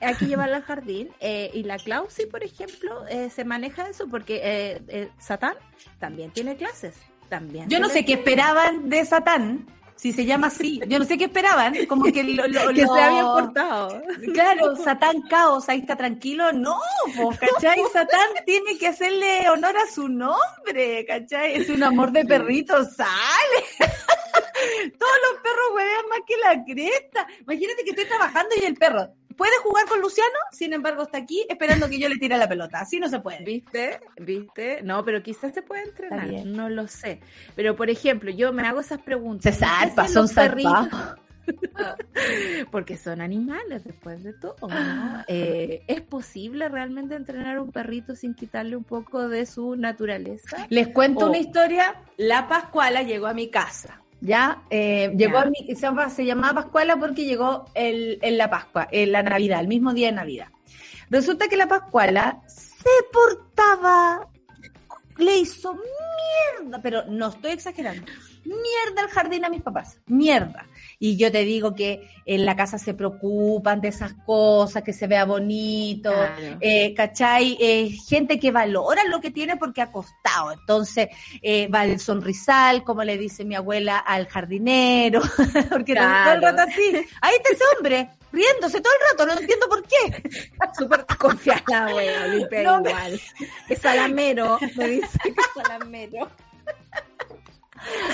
hay que llevarla al jardín. eh, y la Clausi, por ejemplo, eh, se maneja eso porque eh, eh, Satán también tiene clases. También Yo no sé qué esperaban de Satán, si se llama así. Yo no sé qué esperaban, como que lo, lo- Que lo- se había portado. Claro, Satán caos, ahí está tranquilo. No, pues, ¿cachai? Satán tiene que hacerle honor a su nombre, ¿cachai? Es un amor de perrito, sale. Todos los perros huevean más que la cresta. Imagínate que estoy trabajando y el perro. Puede jugar con Luciano, sin embargo está aquí esperando que yo le tire la pelota. Así no se puede. ¿Viste? ¿Viste? No, pero quizás se puede entrenar. No lo sé. Pero, por ejemplo, yo me hago esas preguntas. Se salpa, son perritos. Porque son animales después de todo. Eh, ¿Es posible realmente entrenar a un perrito sin quitarle un poco de su naturaleza? Les cuento una historia. La Pascuala llegó a mi casa. Ya, eh, llegó a mi, se, se llamaba Pascuala porque llegó el, en la Pascua, en la Navidad, el mismo día de Navidad. Resulta que la Pascuala se portaba, le hizo mierda, pero no estoy exagerando, mierda el jardín a mis papás, mierda. Y yo te digo que en la casa se preocupan de esas cosas, que se vea bonito, eh, ¿cachai? Eh, gente que valora lo que tiene porque ha costado. Entonces, eh, va el sonrisal, como le dice mi abuela al jardinero, porque todo el rato así. Ahí está ese hombre, riéndose todo el rato, no entiendo por qué. Súper confiada, abuela, no, igual. Es salamero, me dice que es salamero.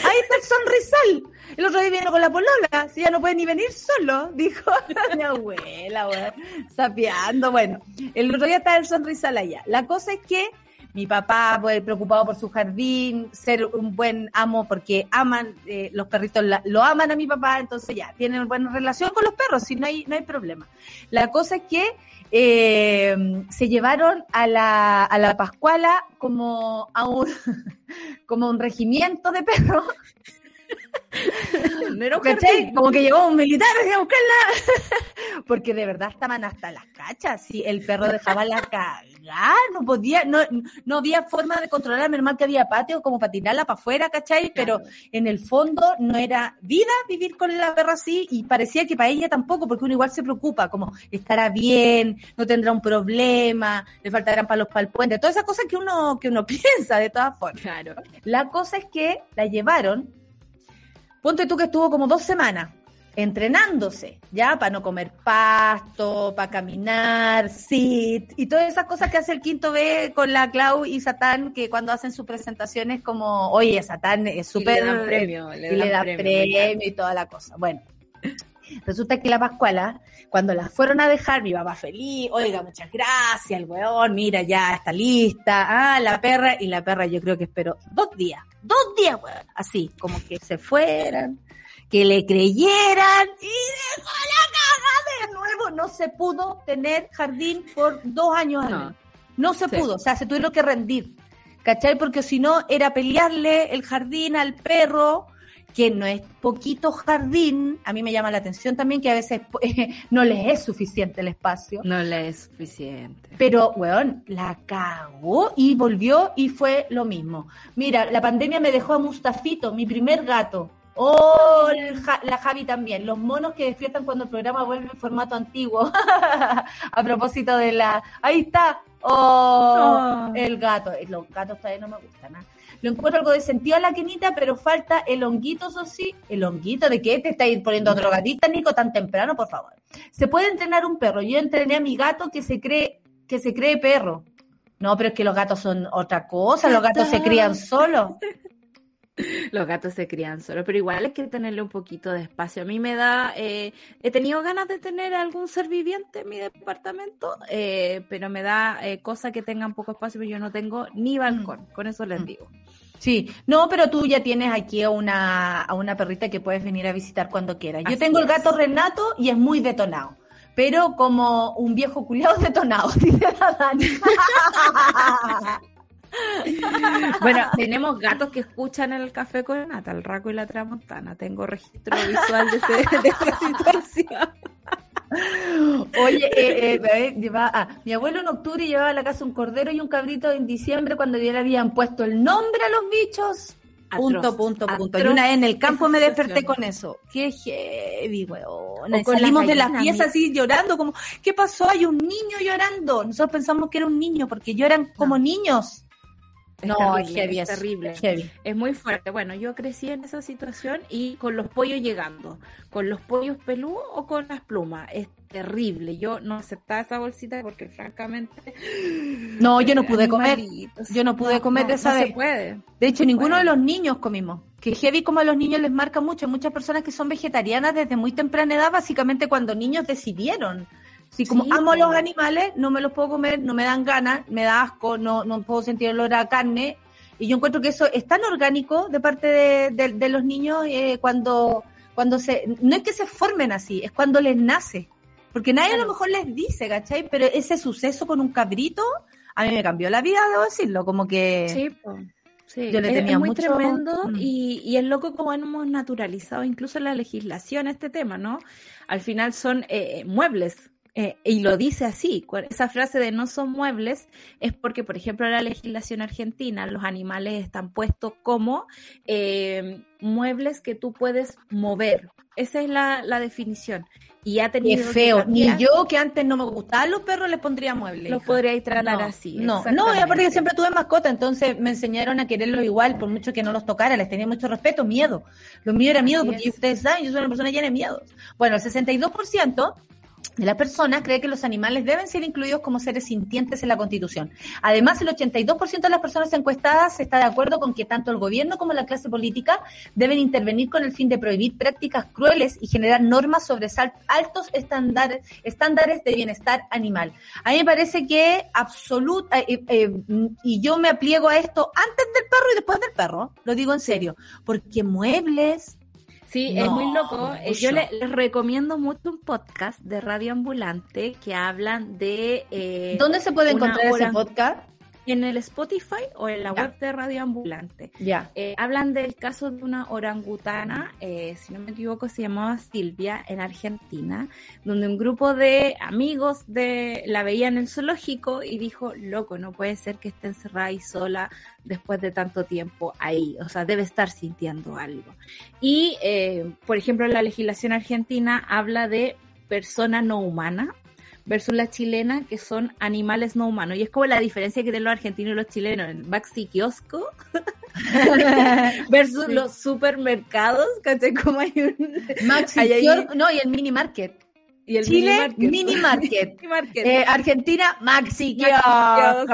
Ahí está el sonrisal. El otro día vino con la polola, si ya no puede ni venir solo, dijo mi abuela, sapeando. Bueno, el otro día está el sonrisal allá. La cosa es que mi papá, pues, preocupado por su jardín, ser un buen amo porque aman, eh, los perritos lo aman a mi papá, entonces ya, tienen buena relación con los perros, si no hay, no hay problema. La cosa es que eh, se llevaron a la, a la Pascuala como a un, como un regimiento de perros. Como que llegó un militar a buscarla. Porque de verdad estaban hasta las cachas. Si el perro dejaba la cagada, no podía, no, no había forma de controlar. Menos mal que había patio como para tirarla para afuera, ¿cachai? Pero en el fondo no era vida vivir con la perra así y parecía que para ella tampoco, porque uno igual se preocupa, como estará bien, no tendrá un problema, le faltarán palos para el puente, todas esas cosas que uno, que uno piensa de todas formas. Claro. La cosa es que la llevaron Ponte tú que estuvo como dos semanas entrenándose, ¿ya? Para no comer pasto, para caminar, sit, y todas esas cosas que hace el quinto B con la Clau y Satán, que cuando hacen sus presentaciones como, oye, Satán es súper... Le dan premio, le, y le da premio, y toda la cosa. Bueno, resulta que la Pascuala, cuando la fueron a dejar, mi papá feliz, oiga, muchas gracias, el weón, mira, ya está lista, ah, la perra, y la perra yo creo que esperó dos días dos días, weón, así, como que se fueran, que le creyeran y dejó la caja de nuevo. No se pudo tener jardín por dos años. No, no se pudo, o sea, se tuvieron que rendir. ¿Cachai? Porque si no, era pelearle el jardín al perro, que no es poquito jardín, a mí me llama la atención también que a veces no les es suficiente el espacio. No les es suficiente. Pero, weón, la cagó y volvió y fue lo mismo. Mira, la pandemia me dejó a Mustafito, mi primer gato. Oh, la Javi también. Los monos que despiertan cuando el programa vuelve en formato antiguo. a propósito de la... Ahí está. Oh, oh. el gato. Los gatos todavía no me gustan. nada lo encuentro algo de sentido a la quinita, pero falta el honguito, eso sí. ¿El honguito? ¿De qué te estáis poniendo drogadita, Nico, tan temprano, por favor? Se puede entrenar un perro. Yo entrené a mi gato que se cree, que se cree perro. No, pero es que los gatos son otra cosa, los gatos se crían solos. Los gatos se crían solos, pero igual hay que tenerle un poquito de espacio. A mí me da, eh, he tenido ganas de tener algún ser viviente en mi departamento, eh, pero me da eh, cosa que tengan poco espacio, pero yo no tengo ni balcón, mm. con eso les mm. digo. Sí, no, pero tú ya tienes aquí a una, a una perrita que puedes venir a visitar cuando quieras. Yo tengo el gato Renato y es muy detonado, pero como un viejo culiado detonado, dice la Dani. Bueno, tenemos gatos que escuchan el café con Nata, el Raco y la Tramontana. Tengo registro visual de, esa situación. Oye, eh, eh, lleva, ah, mi abuelo en octubre llevaba a la casa un cordero y un cabrito en diciembre cuando ya le habían puesto el nombre a los bichos. punto, punto, punto. Y una vez en el campo me desperté con eso. Qué heavy, weón. Salimos de las piezas así llorando, como, ¿qué pasó? Hay un niño llorando. Nosotros pensamos que era un niño porque lloran como niños. Es no, terrible, es, terrible. Es muy fuerte. Bueno, yo crecí en esa situación y con los pollos llegando, con los pollos peludos o con las plumas. Es terrible. Yo no aceptaba esa bolsita porque francamente... No, yo no pude comer. Yo no pude comer de esa no Se puede. De hecho, ninguno de los niños comimos. Que heavy como a los niños les marca mucho. Muchas personas que son vegetarianas desde muy temprana edad, básicamente cuando niños decidieron Si como amo los animales, no me los puedo comer, no me dan ganas, me da asco, no, no puedo sentir el olor a carne. Y yo encuentro que eso es tan orgánico de parte de, los niños eh, cuando, cuando se... No es que se formen así, es cuando les nace. Porque nadie a lo mejor les dice, ¿cachai? Pero ese suceso con un cabrito, a mí me cambió la vida, debo decirlo, como que... Sí, Sí, yo le tenía es muy tremendo mm. y, y, es loco como hemos naturalizado incluso la legislación este tema, ¿no? Al final son eh, muebles, eh, y lo dice así, esa frase de no son muebles es porque, por ejemplo, en la legislación argentina los animales están puestos como eh, muebles que tú puedes mover. Esa es la, definición. Y ha tenido. Es feo. Ni yo, que antes no me gustaban los perros, les pondría muebles. Los podría tratar así. No, no, y aparte que siempre tuve mascota, entonces me enseñaron a quererlos igual, por mucho que no los tocara, les tenía mucho respeto, miedo. Lo mío era miedo, porque ustedes saben, yo soy una persona llena de miedos. Bueno, el 62% de la persona cree que los animales deben ser incluidos como seres sintientes en la Constitución. Además, el 82% de las personas encuestadas está de acuerdo con que tanto el gobierno como la clase política deben intervenir con el fin de prohibir prácticas crueles y generar normas sobre altos estándares, estándares de bienestar animal. A mí me parece que absoluta, eh, eh, y yo me apliego a esto antes del perro y después del perro, lo digo en serio, porque muebles, Sí, es muy loco. Eh, yo les, recomiendo mucho un podcast de Radio Ambulante que hablan de... Eh, ¿Dónde se puede encontrar ese podcast? En el Spotify o en la web de Radio Ambulante. Ya. Eh, hablan del caso de una orangutana, eh, si no me equivoco, se llamaba Silvia, en Argentina, donde un grupo de amigos de la veía en el zoológico y dijo, loco, no puede ser que esté encerrada y sola después de tanto tiempo ahí, o sea, debe estar sintiendo algo. Y, eh, por ejemplo, la legislación argentina habla de persona no humana, versus la chilena, que son animales no humanos. Y es como la diferencia que tienen los argentinos y los chilenos. El Maxi Kiosco versus los supermercados, ¿cachai? Como hay un... Maxi Kiosco, no, y el mini market. Y el Chile, mini market. Mini market. Eh, Argentina, Maxi Kiosco.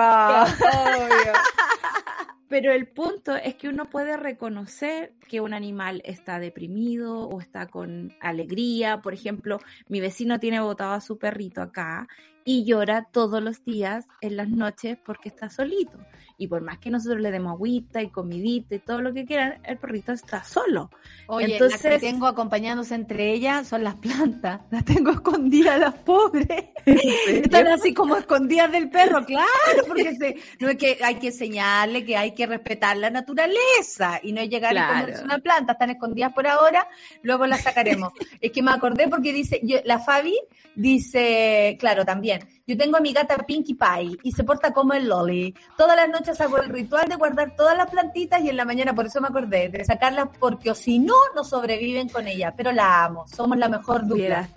Pero el punto es que uno puede reconocer que un animal está deprimido o está con alegría. Por ejemplo, mi vecino tiene botado a su perrito acá y llora todos los días en las noches porque está solito. Y por más que nosotros le demos agüita y comidita y todo lo que quieran, el perrito está solo. Oye, Entonces, las que tengo acompañándose entre ellas son las plantas. Las tengo escondidas, las pobres. Están así como escondidas del perro, claro, porque no es que hay que enseñarle que hay que respetar la naturaleza y no llegar a comerse una planta. Están escondidas por ahora, luego las sacaremos. es que me acordé porque dice, la Fabi dice, claro, también yo tengo a mi gata Pinkie Pie y se porta como el Lolly. Todas las noches hago el ritual de guardar todas las plantitas y en la mañana, por eso me acordé, de sacarlas porque o si no, no sobreviven con ella. Pero la amo, somos la mejor dupla.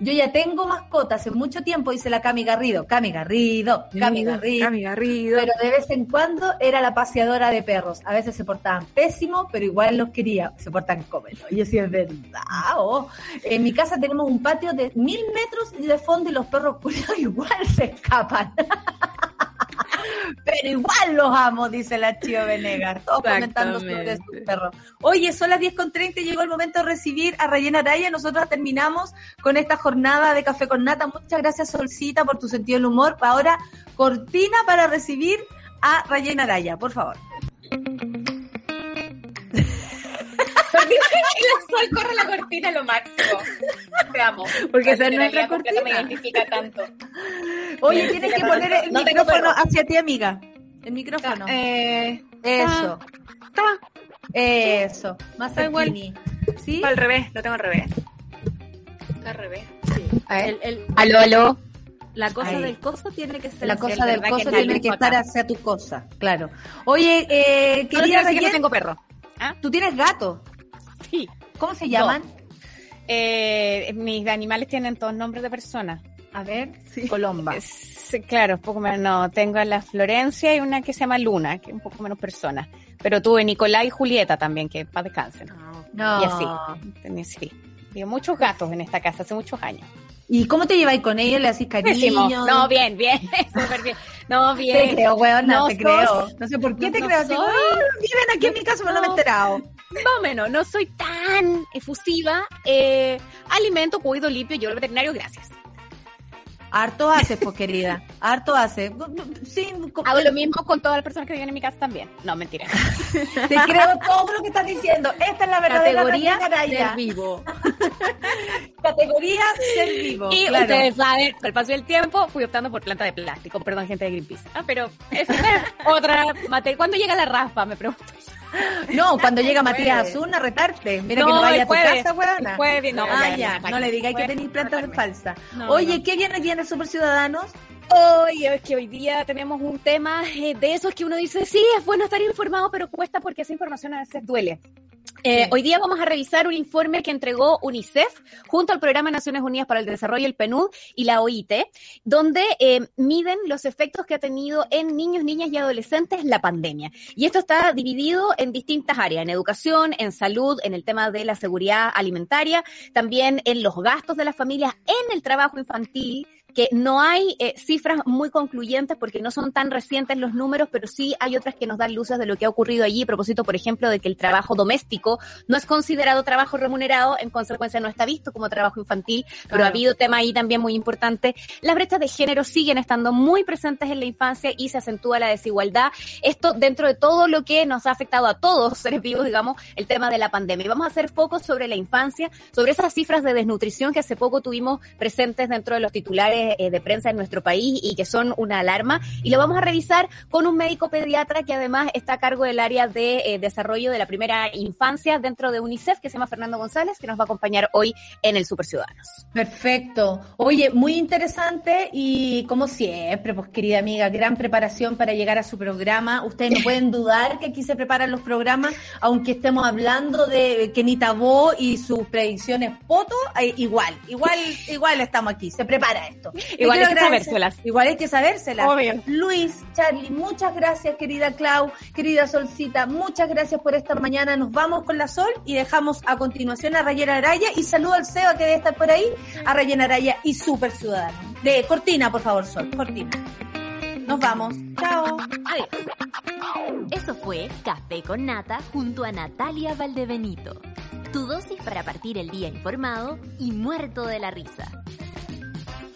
Yo ya tengo mascota hace mucho tiempo, dice la Cami Garrido. Cami Garrido, Cami Garrido. Cami Garrido. Pero de vez en cuando era la paseadora de perros. A veces se portaban pésimo, pero igual los quería. Se portan como Y yo sí, es verdad. Oh. En mi casa tenemos un patio de mil metros de fondo y los perros igual se escapan. Pero igual los amo, dice la Chio Venegas. Todos comentando sobre sus perros. Oye, son las 10.30, llegó el momento de recibir a Rayena Araya. Nosotros terminamos con esta jornada de Café con Nata. Muchas gracias, Solcita, por tu sentido del humor. Ahora, cortina para recibir a Rayena Araya, por favor. el sol corre la cortina lo máximo. Te amo. Porque esa es nuestra cortina. me identifica tanto. Oye, tienes que poner el micrófono hacia ti, amiga. El micrófono. Eh, Eso. Eso. Más igual. ¿Sí? Al revés, lo tengo al revés. Está al revés. Sí. El, el, aló, aló. La cosa del coso tiene que ser La cosa del coso tiene que estar hacia tu cosa, claro. Oye, eh, quería decir que no tengo perro. ¿Ah? ¿Tú tienes gato? Sí. ¿Cómo se llaman? Eh, mis animales tienen todos nombres de personas. A ver, sí. Colomba. claro, un poco menos. No, tengo a la Florencia y una que se llama Luna, que es un poco menos persona. Pero tuve Nicolás y Julieta también, que para descansen. No. Y así. Sí. Tengo muchos gatos en esta casa hace muchos años. ¿Y cómo te lleváis con ellos? ¿Le hacís cariño? No, bien, bien, súper bien. No, bien. Te creo, weón, no, te creo. No sé por qué te creo. Soy... viven aquí en mi casa, no, no me he enterado. Más o menos, no soy tan efusiva. Eh, alimento, cuido, limpio, yo el veterinario, gracias. Harto hace, pues querida. Harto hace. Sí, Hago lo mismo con todas las personas que viven en mi casa también. No, mentira. Te creo todo lo que estás diciendo. Esta es la verdadera categoría ser vivo. categoría ser vivo. Y ustedes saben, con el paso del tiempo fui optando por planta de plástico. Perdón, gente de Greenpeace. Ah, pero es otra materia. ¿Cuándo llega la raspa? Me pregunto. No, cuando llega Matías Azul a retarte. Mira que no vaya a tu casa, weona. no, ah, ya, no le digáis que tenéis plantas falsas. Oye, ¿qué viene aquí en el Super Ciudadanos? Oye, es que hoy día tenemos un tema eh, de esos que uno dice, sí, es bueno estar informado, pero cuesta porque esa información a veces duele. Eh, hoy día vamos a revisar un informe que entregó UNICEF junto al Programa de Naciones Unidas para el Desarrollo, el PNUD y la OIT, donde eh, miden los efectos que ha tenido en niños, niñas y adolescentes la pandemia. Y esto está dividido en distintas áreas, en educación, en salud, en el tema de la seguridad alimentaria, también en los gastos de las familias, en el trabajo infantil, que no hay eh, cifras muy concluyentes porque no son tan recientes los números, pero sí hay otras que nos dan luces de lo que ha ocurrido allí, a propósito, por ejemplo, de que el trabajo doméstico no es considerado trabajo remunerado, en consecuencia no está visto como trabajo infantil, pero ha habido tema ahí también muy importante. Las brechas de género siguen estando muy presentes en la infancia y se acentúa la desigualdad. Esto dentro de todo lo que nos ha afectado a todos seres vivos, digamos, el tema de la pandemia. Y vamos a hacer foco sobre la infancia, sobre esas cifras de desnutrición que hace poco tuvimos presentes dentro de los titulares eh, de prensa en nuestro país y que son una alarma. Y lo vamos a revisar con un médico pediatra que además está a cargo del área de eh, desarrollo de la primera infancia dentro de UNICEF, que se llama Fernando González, que nos va a acompañar hoy en el Super Ciudadanos. Perfecto. Oye, muy interesante y como siempre, pues querida amiga, gran preparación para llegar a su programa. Ustedes no pueden dudar que aquí se preparan los programas, aunque estemos hablando de Kenita Bo y sus predicciones foto, eh, igual, igual, igual estamos aquí, se prepara esto. Igual hay que sabérselas. Igual hay que sabérselas. Luis, Charlie, muchas gracias, querida Clau, querida Solcita, muchas gracias por esta mañana. Nos vamos con la Sol y dejamos a continuación a Rayena Araya y saludo al Seba que debe estar por ahí, a Rayena Araya y Super Ciudadano. De Cortina, por favor, Sol, Cortina. Nos vamos. Chao. Adiós. Eso fue Café con Nata junto a Natalia Valdebenito. Tu dosis para partir el día informado y muerto de la risa.